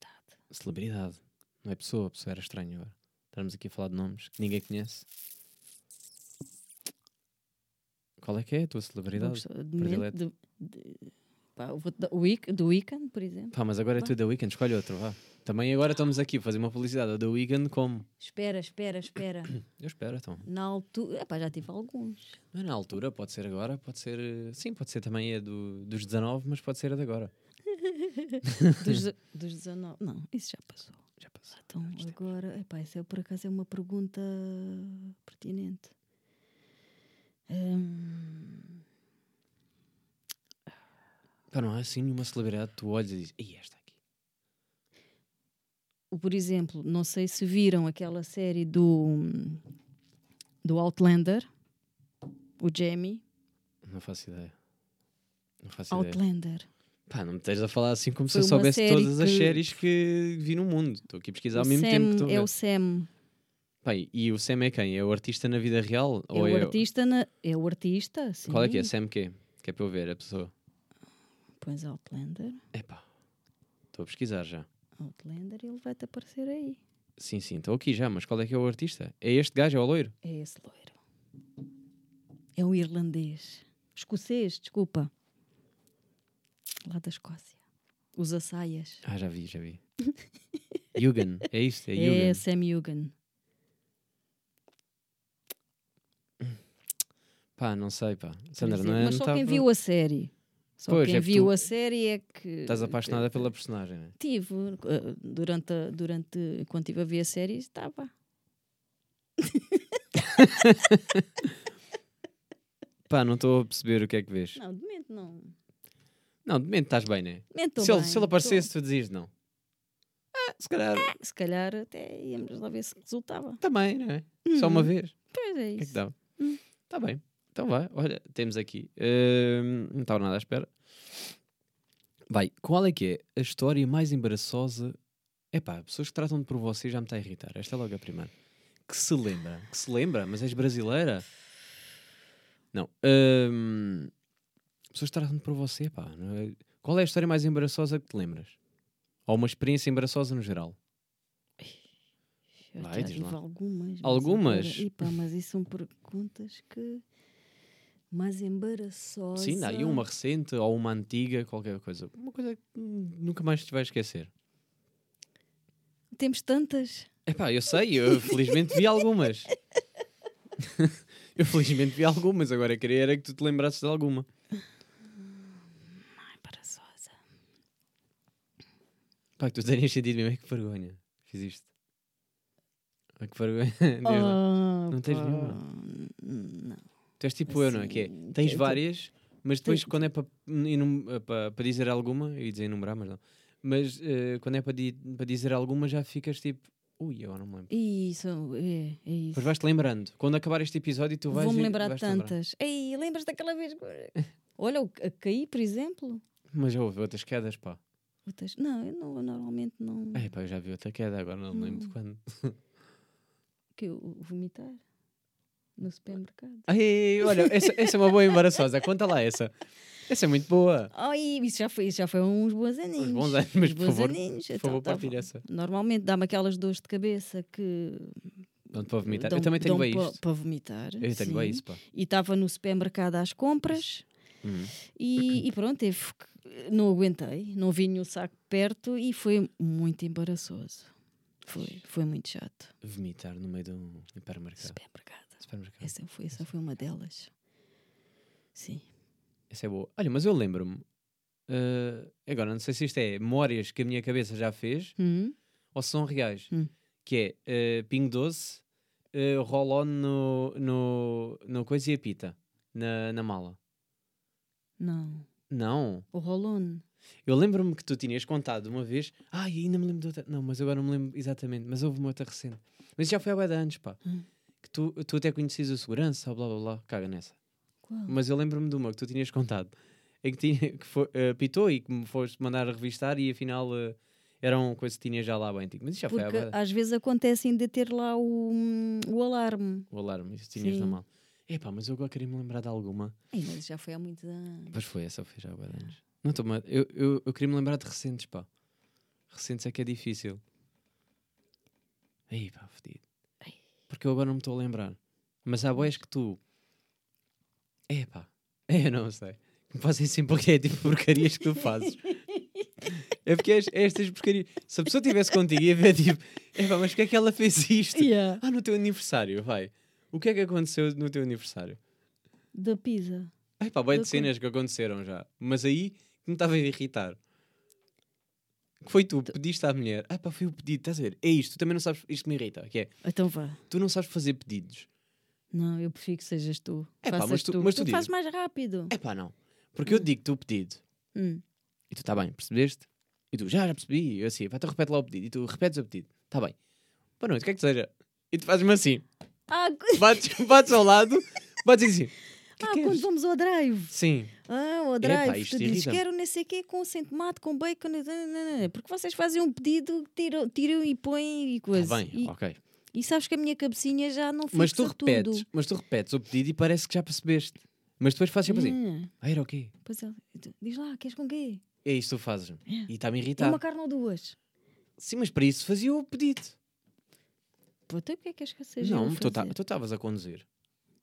Speaker 2: Celebridade. Não é pessoa, a pessoa era estranho agora. Estamos aqui a falar de nomes que ninguém conhece. Qual é que é a tua celebridade? predileta?
Speaker 1: pá, o Week- do Weekend, por exemplo.
Speaker 2: Pá, mas agora é tu The Weeknd, escolhe outro, vá. Também agora estamos aqui a fazer uma publicidade The Weeknd como?
Speaker 1: Espera, espera, espera.
Speaker 2: Eu espero, então.
Speaker 1: Na altura. Epá, já tive alguns.
Speaker 2: Não é na altura, pode ser agora, pode ser. eh, Sim, pode ser também a do, dos 19, mas pode ser a de agora.
Speaker 1: Dos, dos 19. Não, isso já passou.
Speaker 2: Já passou.
Speaker 1: Então, agora. Epá, isso é, por acaso é uma pergunta pertinente. Hum,
Speaker 2: Pá, não há assim nenhuma celebridade que tu olhas e dizes, e esta aqui.
Speaker 1: por exemplo, não sei se viram aquela série do. do Outlander. O Jamie.
Speaker 2: Não faço ideia. Não faço ideia. Pá, não me estejas a falar assim como
Speaker 1: Foi
Speaker 2: se eu soubesse todas as
Speaker 1: que-
Speaker 2: séries que vi no mundo. Estou aqui a pesquisar
Speaker 1: O
Speaker 2: ao mesmo tempo que
Speaker 1: Sam
Speaker 2: estou
Speaker 1: é o Sam.
Speaker 2: Pá, e- o Sam é quem? É o artista na vida real?
Speaker 1: É
Speaker 2: ou
Speaker 1: o
Speaker 2: é
Speaker 1: artista. Na, é o artista. Sim.
Speaker 2: Qual é que é? Sam quê? Que é para eu ver a pessoa.
Speaker 1: Pões Outlander.
Speaker 2: Epá, estou a pesquisar já.
Speaker 1: Outlander, ele vai-te aparecer aí.
Speaker 2: Sim, sim, estou aqui já, mas qual é que é o artista? É este gajo, é o loiro?
Speaker 1: É esse loiro. É um irlandês. Escocês, desculpa. Lá da Escócia. Usa saias.
Speaker 2: Ah, já vi, já vi. Yugan, é isto, é
Speaker 1: É,
Speaker 2: Yugan.
Speaker 1: Sam Hugan.
Speaker 2: Pá, não sei, pá. Sandra,
Speaker 1: exemplo.
Speaker 2: não é?
Speaker 1: Mas só
Speaker 2: tá
Speaker 1: quem viu a série. Só
Speaker 2: Pois,
Speaker 1: quem
Speaker 2: é que
Speaker 1: viu a série é que.
Speaker 2: Estás apaixonada pela personagem, né?
Speaker 1: Tive. eh, Durante, a- durante. Quando estive a ver a série, estava.
Speaker 2: Pá, não estou a perceber o que é que vês.
Speaker 1: Não, de momento não.
Speaker 2: Não, de mente estás bem, né?
Speaker 1: De tô
Speaker 2: Se ele,
Speaker 1: bem,
Speaker 2: se ele aparecesse, tu dizias não. Ah, se calhar
Speaker 1: Se calhar até íamos lá ver se resultava.
Speaker 2: também, não é? Só uma
Speaker 1: Uhum.
Speaker 2: vez.
Speaker 1: Pois é
Speaker 2: é que
Speaker 1: isso.
Speaker 2: dá?
Speaker 1: Hum.
Speaker 2: Está bem. Então vai. Olha, temos aqui. Hum, não estava nada à espera. Vai. Qual é que é a história mais embaraçosa? Epá, pessoas que tratam-de por você já me está a irritar. Esta é logo a primeira. Que se lembra. Que se lembra? Mas és brasileira? Não. Hum, pessoas que tratam-de por você, pá. é? Qual é a história mais embaraçosa que te lembras? Ou uma experiência embaraçosa no geral?
Speaker 1: Eu
Speaker 2: Vai,
Speaker 1: já tive
Speaker 2: lá.
Speaker 1: algumas. mas
Speaker 2: Algumas?
Speaker 1: agora- Epá, mas isso são perguntas que. Mais embaraçosas.
Speaker 2: Sim, dá aí uma recente ou uma antiga, qualquer coisa. Uma coisa que nunca mais te vais esquecer.
Speaker 1: Temos tantas.
Speaker 2: Epá, eu sei, eu felizmente vi algumas. eu felizmente vi algumas, agora queria era que tu te lembrasses de alguma. Pá, que tu tenhas sentido mesmo, é que vergonha. Fiz isto. Ah, que vergonha. Lá. Não tens
Speaker 1: pá,
Speaker 2: nenhuma?
Speaker 1: Não.
Speaker 2: Tu és tipo eu, não é? Que é,
Speaker 1: Assim,
Speaker 2: tens várias, mas depois quando é para para dizer alguma, eu ia dizer enumerar, mas não. Mas eh, quando é para, di- dizer alguma já ficas tipo, ui, eu não me lembro.
Speaker 1: Isso, é, é isso.
Speaker 2: Vais-te lembrando. Quando acabar este episódio, tu vais.
Speaker 1: Vou-me
Speaker 2: e-
Speaker 1: lembrar de
Speaker 2: vais-te lembrar.
Speaker 1: tantas. Ei, lembras daquela vez? Olha, a caí, por exemplo.
Speaker 2: Mas já houve outras quedas, pá.
Speaker 1: Outras- Não, eu não, normalmente não.
Speaker 2: É, pá, eu já vi outra queda, agora não me lembro de
Speaker 1: Não.
Speaker 2: quando.
Speaker 1: Que eu vomitar no supermercado.
Speaker 2: Ai, olha, essa, essa é uma boa embaraçosa. Conta lá essa. Essa é muito boa.
Speaker 1: Ai, isso já foi, isso já foi uns bons aninhos.
Speaker 2: bons anos, mas
Speaker 1: Uns
Speaker 2: por
Speaker 1: bons
Speaker 2: favor,
Speaker 1: aninhos.
Speaker 2: Por
Speaker 1: Então,
Speaker 2: favor, partilha essa.
Speaker 1: Normalmente dá-me aquelas dores de cabeça que.
Speaker 2: Pronto, para vomitar. eu
Speaker 1: dão-
Speaker 2: também tenho bem isto.
Speaker 1: Para vomitar.
Speaker 2: Eu tenho bem isso, pá.
Speaker 1: E estava no supermercado às compras
Speaker 2: Hum.
Speaker 1: e, e pronto, que- não aguentei, não vinha o saco perto e foi muito embaraçoso. Foi, foi muito chato.
Speaker 2: Vomitar no meio de um hipermercado.
Speaker 1: Supermercado.
Speaker 2: Supermercado.
Speaker 1: Essa foi, essa foi uma delas. Sim.
Speaker 2: Essa é boa. Olha, mas eu lembro-me. eh, agora, não sei se isto é memórias que a minha cabeça já fez
Speaker 1: Hum?
Speaker 2: ou se são reais.
Speaker 1: Hum.
Speaker 2: Que é eh, Pingo Doce, roll-on no, no, no coisa e a pita. Na, na mala.
Speaker 1: Não.
Speaker 2: Não.
Speaker 1: O Rolon.
Speaker 2: Eu lembro-me que tu tinhas contado uma vez. Ai, ainda me lembro de outra. Não, mas agora não me lembro exatamente. Mas houve uma outra recente. Mas já foi há de anos, pá.
Speaker 1: Hum.
Speaker 2: Que tu, tu até conheces a segurança, blá blá blá. Caga nessa.
Speaker 1: Qual?
Speaker 2: Mas eu lembro-me de uma que tu tinhas contado. em que, tinha, que foi, eh, pitou e que me foste mandar revistar e afinal eh, eram coisas que tinha já lá bem. Tipo, Mas isso já foi
Speaker 1: Porque
Speaker 2: há bué-
Speaker 1: às vezes acontece ainda ter lá o, o alarme.
Speaker 2: o alarme, isso tinhas na mão. Epá, mas eu agora queria me lembrar de alguma.
Speaker 1: Ei, mas já foi há muitos anos.
Speaker 2: Pois foi, essa foi já há de anos. Não estou eu, eu, eu queria me lembrar de recentes, pá. Recentes é que é difícil. Aí, pá, fedido.
Speaker 1: Ai.
Speaker 2: Porque eu agora não me estou a lembrar. Mas há boés que tu. É, pá. É, eu não sei. Me fazem sempre porque é tipo porcarias que tu fazes. É porque és, estas porcarias. Se a pessoa estivesse contigo ia ver tipo, é pá, mas porque é que ela fez isto?
Speaker 1: Yeah.
Speaker 2: Ah, no teu aniversário, vai. O que é que aconteceu no teu aniversário?
Speaker 1: Da pizza.
Speaker 2: Ai pá,
Speaker 1: Eu
Speaker 2: de cenas que aconteceram já. Mas aí que me estava a irritar. Que foi tu, pediste à mulher. Ah pá, foi o pedido, estás a ver? É isto, tu também não sabes, isto me irrita, que é,
Speaker 1: Então vá.
Speaker 2: tu não sabes fazer pedidos.
Speaker 1: Não, eu prefiro que sejas tu.
Speaker 2: É pá, mas tu- mas tu
Speaker 1: tu fazes mais rápido.
Speaker 2: É pá, não. Porque eu digo-te o pedido.
Speaker 1: Hum.
Speaker 2: E tu, está bem, percebeste? E tu, já, já percebi. E eu assim, pá, então repete lá o pedido. E tu repetes o pedido. Está bem. Boa noite, o que é que seja? E tu fazes-me assim.
Speaker 1: Ah,
Speaker 2: Bates, bates ao lado, bates assim. "Que
Speaker 1: ah
Speaker 2: queres?"
Speaker 1: quando vamos ao drive.
Speaker 2: Sim.
Speaker 1: Ah, o drive.
Speaker 2: isto
Speaker 1: tu dizes, quero não sei o quê com sem tomate, com bacon. Porque vocês fazem um pedido, tiram, tiram e põem e
Speaker 2: Tá
Speaker 1: coisa.
Speaker 2: bem,
Speaker 1: e,
Speaker 2: ok.
Speaker 1: e sabes que a minha cabecinha já não fixa
Speaker 2: Mas tu repetes,
Speaker 1: tudo.
Speaker 2: mas tu repetes o pedido e parece que já percebeste. Mas depois fazes sempre assim.
Speaker 1: Ah,
Speaker 2: Ah, era o quê?
Speaker 1: pois é. Diz lá, queres com quê?
Speaker 2: É isto que tu fazes. E está-me a
Speaker 1: É
Speaker 2: irritar.
Speaker 1: uma carne ou duas?
Speaker 2: Sim, mas para isso fazia o pedido.
Speaker 1: Então o que é que queres que seja
Speaker 2: não,
Speaker 1: a
Speaker 2: tu estavas a conduzir.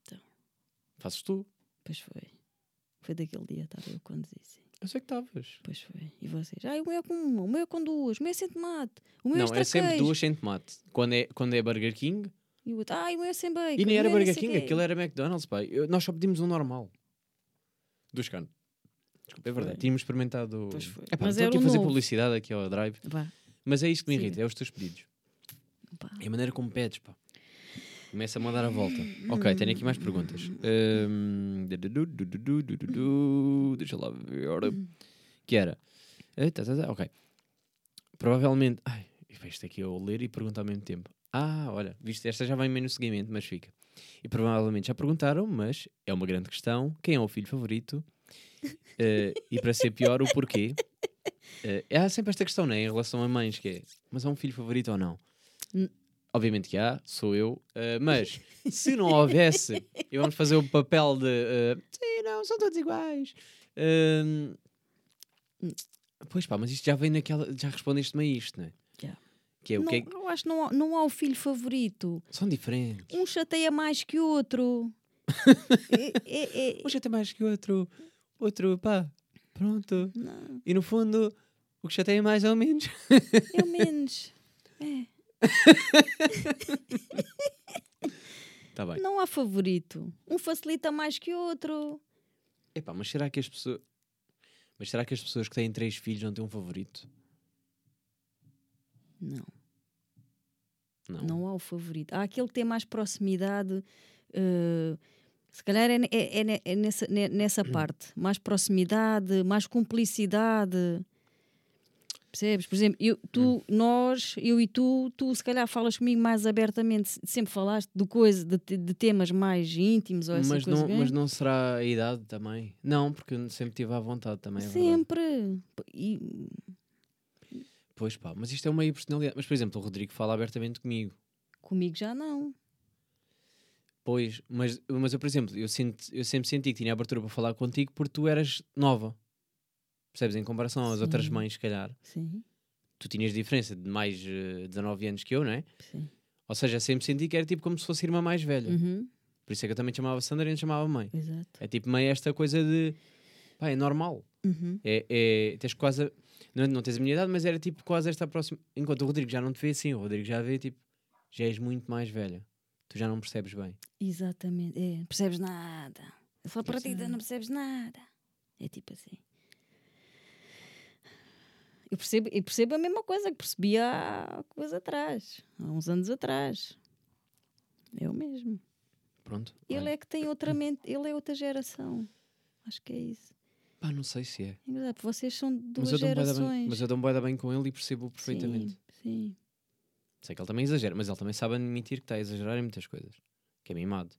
Speaker 1: Então.
Speaker 2: Fazes tu.
Speaker 1: Pois foi. Foi daquele dia, estava eu quando disse.
Speaker 2: Eu sei que estavas.
Speaker 1: Pois foi. E vocês? Ah, o meu é com uma, o meu é com duas, o meu é sem tomate, o meu
Speaker 2: Não,
Speaker 1: é
Speaker 2: é sempre duas sem tomate. Quando é, quando é Burger King.
Speaker 1: E o outro, ah, o meu é sem bacon.
Speaker 2: E nem era
Speaker 1: é
Speaker 2: Burger King,
Speaker 1: quê."
Speaker 2: aquilo era McDonald's, pai. Eu- nós só pedimos um normal. Dos canos. Desculpa, é verdade. Tínhamos experimentado.
Speaker 1: Pois foi.
Speaker 2: Epá,
Speaker 1: Mas
Speaker 2: estou aqui a fazer
Speaker 1: novo.
Speaker 2: publicidade aqui ao Drive. Mas é isto que me irrita, é os teus pedidos.
Speaker 1: Pá.
Speaker 2: É a maneira como pedes, pá. Começa a mandar a volta. Ok, tenho aqui mais perguntas. Hum, Deixa lá ver. Que era. eh, tá, tá, tá, Ok. Provavelmente. Ai, isto aqui eu ler e perguntar ao mesmo tempo. Ah, olha, viste, esta já vem meio no seguimento, mas fica. E provavelmente já perguntaram, mas é uma grande questão. Quem é o filho favorito? Eh, e para ser pior, o porquê? Eh, há sempre esta questão, né, em relação a mães, que é, mas há um filho favorito ou não? Obviamente que há, sou eu, eh, mas se não houvesse, e vamos fazer o papel de eh, sim, não, são todos iguais. Hum, pois pá, mas isto já vem naquela, já respondeste-me a isto, né?
Speaker 1: Já.
Speaker 2: Que é o
Speaker 1: não,
Speaker 2: que é
Speaker 1: Eu acho que não, há- não há o filho favorito.
Speaker 2: são diferentes.
Speaker 1: Um chateia mais que o outro. é, é, é-
Speaker 2: Um chateia mais que o outro, outro, pá, pronto.
Speaker 1: não,
Speaker 2: E no fundo, o que chateia mais é o menos.
Speaker 1: é o menos. É.
Speaker 2: Tá bem.
Speaker 1: Não há favorito. Um facilita mais que o outro.
Speaker 2: Epá, mas será que as pessoas. Mas será que as pessoas que têm três filhos não têm um favorito?
Speaker 1: Não.
Speaker 2: Não.
Speaker 1: Não há o favorito. Há aquele que tem mais proximidade. eh, se calhar é, é- é é nessa, ne- nessa
Speaker 2: Hum.
Speaker 1: parte. Mais proximidade, mais cumplicidade. Percebes? Por exemplo, eu,
Speaker 2: Hum.
Speaker 1: tu, nós, eu e tu, tu se calhar falas comigo mais abertamente. se- Sempre falaste de coisas, de, de temas mais íntimos ou essa
Speaker 2: Mas
Speaker 1: coisa.
Speaker 2: não,
Speaker 1: bem?
Speaker 2: mas não será a idade também? Não, porque eu sempre tive à vontade também. É.
Speaker 1: Sempre. E,
Speaker 2: Pois pá, mas isto é uma personalidade. Mas por exemplo, o Rodrigo fala abertamente comigo.
Speaker 1: comigo já não.
Speaker 2: Pois, mas, mas eu, por exemplo, eu, sinto, eu sempre senti que tinha abertura para falar contigo porque tu eras nova. Percebes? Em comparação às outras
Speaker 1: Sim.
Speaker 2: mães, se calhar,
Speaker 1: Sim,
Speaker 2: tu tinhas diferença de mais eh, 19 anos que eu, não é?
Speaker 1: sim.
Speaker 2: Ou seja, sempre senti que era tipo como se fosse irmã mais velha.
Speaker 1: Uhum,
Speaker 2: Por isso é que eu também te chamava Sandra e não chamava mãe.
Speaker 1: exato.
Speaker 2: É tipo meio esta coisa de. Pá, é normal.
Speaker 1: Uhum.
Speaker 2: É, é, tens quase. a- não, não tens a minha idade, mas era tipo quase esta próxima. Enquanto o Rodrigo já não te vê assim, o Rodrigo já vê tipo. Já és muito mais velha. Tu já não percebes bem.
Speaker 1: Exatamente. É, não percebes nada. É só
Speaker 2: Percebes
Speaker 1: partida, não percebes nada. É tipo assim. Eu percebo, eu percebo a mesma coisa que percebi há coisa atrás, há uns anos atrás. Eu mesmo.
Speaker 2: Pronto.
Speaker 1: Ele é que tem outra mente, ele é outra geração. Acho que é isso.
Speaker 2: Pá, não sei se é.
Speaker 1: Vocês são duas
Speaker 2: Mas da bem,
Speaker 1: gerações.
Speaker 2: mas eu dou-me bué da bem com ele e percebo perfeitamente.
Speaker 1: Sim, sim.
Speaker 2: Sei que ele também exagera, mas ele também sabe admitir que está a exagerar em muitas coisas. Que é mimado.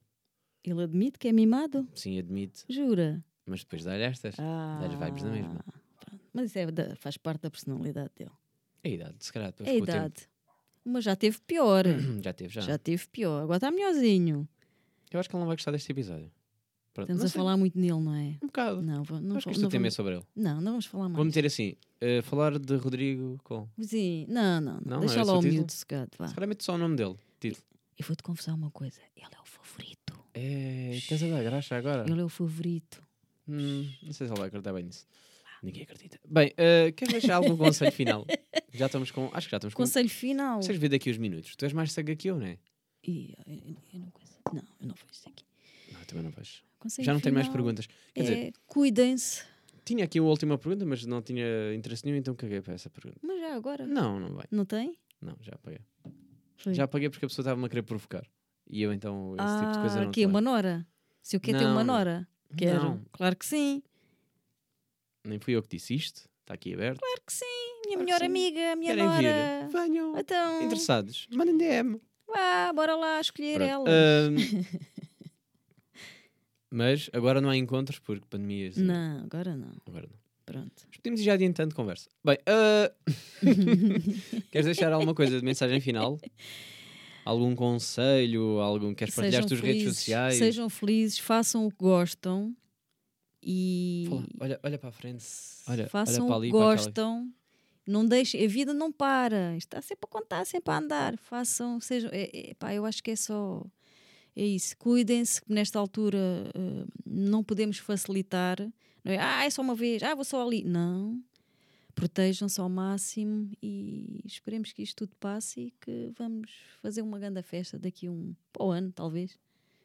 Speaker 1: Ele admite que é mimado?
Speaker 2: Sim, admite.
Speaker 1: Jura?
Speaker 2: Mas depois dá-lhe estas. Dá-lhe vibes na mesma.
Speaker 1: Mas isso é da- faz parte da personalidade dele.
Speaker 2: É a idade, se calhar.
Speaker 1: É a
Speaker 2: o tempo.
Speaker 1: idade. Mas já teve pior.
Speaker 2: Já teve, já.
Speaker 1: já. teve pior. Agora está melhorzinho.
Speaker 2: Eu acho que ele não vai gostar deste episódio. Pronto,
Speaker 1: Estamos
Speaker 2: não
Speaker 1: a
Speaker 2: sei,
Speaker 1: falar muito nele, não é?
Speaker 2: Um bocado.
Speaker 1: Não, não,
Speaker 2: acho que este tema é
Speaker 1: vamos,
Speaker 2: sobre ele.
Speaker 1: não, não vamos falar mais.
Speaker 2: Vou meter assim: eh, falar de Rodrigo com.
Speaker 1: Sim, não, não, não.
Speaker 2: Não,
Speaker 1: Deixa
Speaker 2: é
Speaker 1: lá
Speaker 2: o
Speaker 1: miúdo secado.
Speaker 2: Se calhar mete só o nome dele. Título.
Speaker 1: Eu vou-te confessar uma coisa. Ele é o favorito.
Speaker 2: É, estás a dar graxa agora?
Speaker 1: Ele é o favorito.
Speaker 2: Hum, não sei se ele vai acreditar bem nisso. Ninguém acredita. Bem, eh, queres deixar algum conselho final? Já estamos com. Acho que já estamos com.
Speaker 1: Conselho final.
Speaker 2: Consegues ver daqui os minutos? Tu és mais cega que eu, não é?
Speaker 1: Ih, eu, eu- eu não conheço. Não, eu não vejo isso aqui.
Speaker 2: Não, eu também não vejo.
Speaker 1: Conselho
Speaker 2: Já não tenho mais perguntas. Quer dizer,
Speaker 1: É, cuidem-se.
Speaker 2: tinha aqui uma última pergunta, mas não tinha interesse nenhum, então caguei para essa pergunta.
Speaker 1: Mas já agora.
Speaker 2: Não, não vai.
Speaker 1: Não tem?
Speaker 2: Não, já apaguei.
Speaker 1: Foi.
Speaker 2: Já apaguei porque a pessoa estava-me a querer provocar. E eu então, esse tipo de coisa
Speaker 1: ah,
Speaker 2: não.
Speaker 1: que é uma nora? Se eu quero ter uma nora? Quero.
Speaker 2: Não.
Speaker 1: Claro que sim.
Speaker 2: Nem fui eu que disse isto. Está aqui aberto.
Speaker 1: Claro que sim. Minha
Speaker 2: Claro
Speaker 1: melhor amiga, minha
Speaker 2: Querem
Speaker 1: nora.
Speaker 2: vir? Venham.
Speaker 1: Então,
Speaker 2: Interessados? Mandem DM.
Speaker 1: vá, bora lá escolher
Speaker 2: Pronto.
Speaker 1: ela.
Speaker 2: Ahm, mas agora não há encontros porque pandemia. assim,
Speaker 1: Não, agora não.
Speaker 2: Agora não.
Speaker 1: Pronto.
Speaker 2: Mas podemos ir já adiantando conversa. Bem, ah, queres deixar alguma coisa de mensagem final? Algum conselho? Algum queres partilhar as tuas redes sociais?
Speaker 1: Sejam felizes, façam o que gostam e
Speaker 2: Fala, olha, olha para a frente. Olha,
Speaker 1: façam
Speaker 2: olha para ali.
Speaker 1: que
Speaker 2: para
Speaker 1: gostam. Não deixem, a vida não para, está sempre a contar, sempre a andar. Façam, sejam, é, é, pá, eu acho que é só é isso. Cuidem-se que nesta altura eh, não podemos facilitar. Não é, ah, é só uma vez, ah, vou só ali. Não. Protejam-se ao máximo e esperemos que isto tudo passe e que vamos fazer uma grande festa daqui a um para o ano, talvez.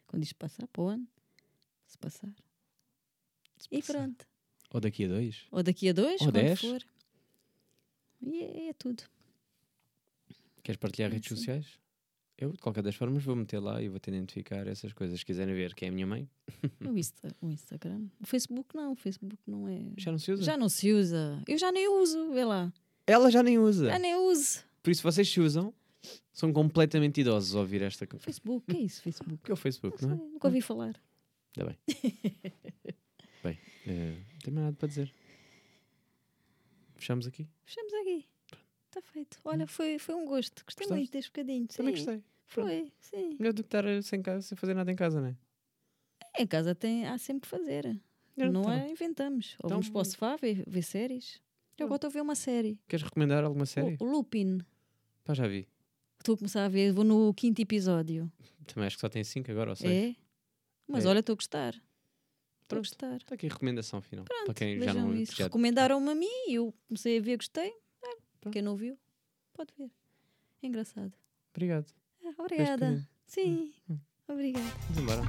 Speaker 1: Quando isto passar, para o ano. Se passar. E
Speaker 2: passar.
Speaker 1: pronto.
Speaker 2: Ou daqui a dois?
Speaker 1: Ou daqui a dois,
Speaker 2: Ou
Speaker 1: quando
Speaker 2: dez.
Speaker 1: for. E é, é tudo.
Speaker 2: Queres partilhar
Speaker 1: É
Speaker 2: redes
Speaker 1: assim.
Speaker 2: sociais? Eu, de qualquer das formas, vou meter lá e vou de identificar essas coisas. Se quiserem ver quem é a minha mãe,
Speaker 1: O, Insta, o Instagram. O Facebook não. O Facebook não é.
Speaker 2: já não se usa.
Speaker 1: Já não se usa. Eu já nem uso, vê lá.
Speaker 2: Ela já nem usa.
Speaker 1: Já nem uso.
Speaker 2: Por isso, vocês se usam, são completamente idosos a ouvir esta coisa.
Speaker 1: Facebook, que é isso, Facebook?
Speaker 2: Que é o Facebook,
Speaker 1: Não
Speaker 2: não é?
Speaker 1: nunca ouvi falar.
Speaker 2: Ainda bem. bem, eh, não tenho mais nada para dizer. Fechamos aqui?
Speaker 1: Fechamos aqui. Está feito. Olha, foi, foi um gosto. Gostei
Speaker 2: Gostaste?
Speaker 1: muito deste bocadinho.
Speaker 2: Também
Speaker 1: Sim,
Speaker 2: gostei.
Speaker 1: Foi, sim.
Speaker 2: Melhor do que estar eh, sem, casa, sem fazer nada em casa, não é?
Speaker 1: Em casa tem, há sempre que fazer.
Speaker 2: Não,
Speaker 1: não
Speaker 2: tá
Speaker 1: é? Inventamos. Ou
Speaker 2: Então-
Speaker 1: vamos para o sofá ver, ver séries. Eu agora estou a ver uma série.
Speaker 2: Queres recomendar alguma série?
Speaker 1: O, Lupin.
Speaker 2: Pá, já vi.
Speaker 1: Estou a começar a ver. Vou no quinto episódio.
Speaker 2: Também acho que só tem 5 agora ou 6.
Speaker 1: É? Mas
Speaker 2: É.
Speaker 1: olha, estou a gostar. Estou a
Speaker 2: Pronto.
Speaker 1: gostar.
Speaker 2: Está aqui a recomendação final. para quem já não
Speaker 1: isso.
Speaker 2: já-
Speaker 1: Recomendaram-me a mim e eu comecei a ver, gostei. Ah,
Speaker 2: Pronto.
Speaker 1: Quem não viu, pode ver. É engraçado.
Speaker 2: Obrigado.
Speaker 1: Ah, obrigada. Sim, obrigada.
Speaker 2: Vamos embora.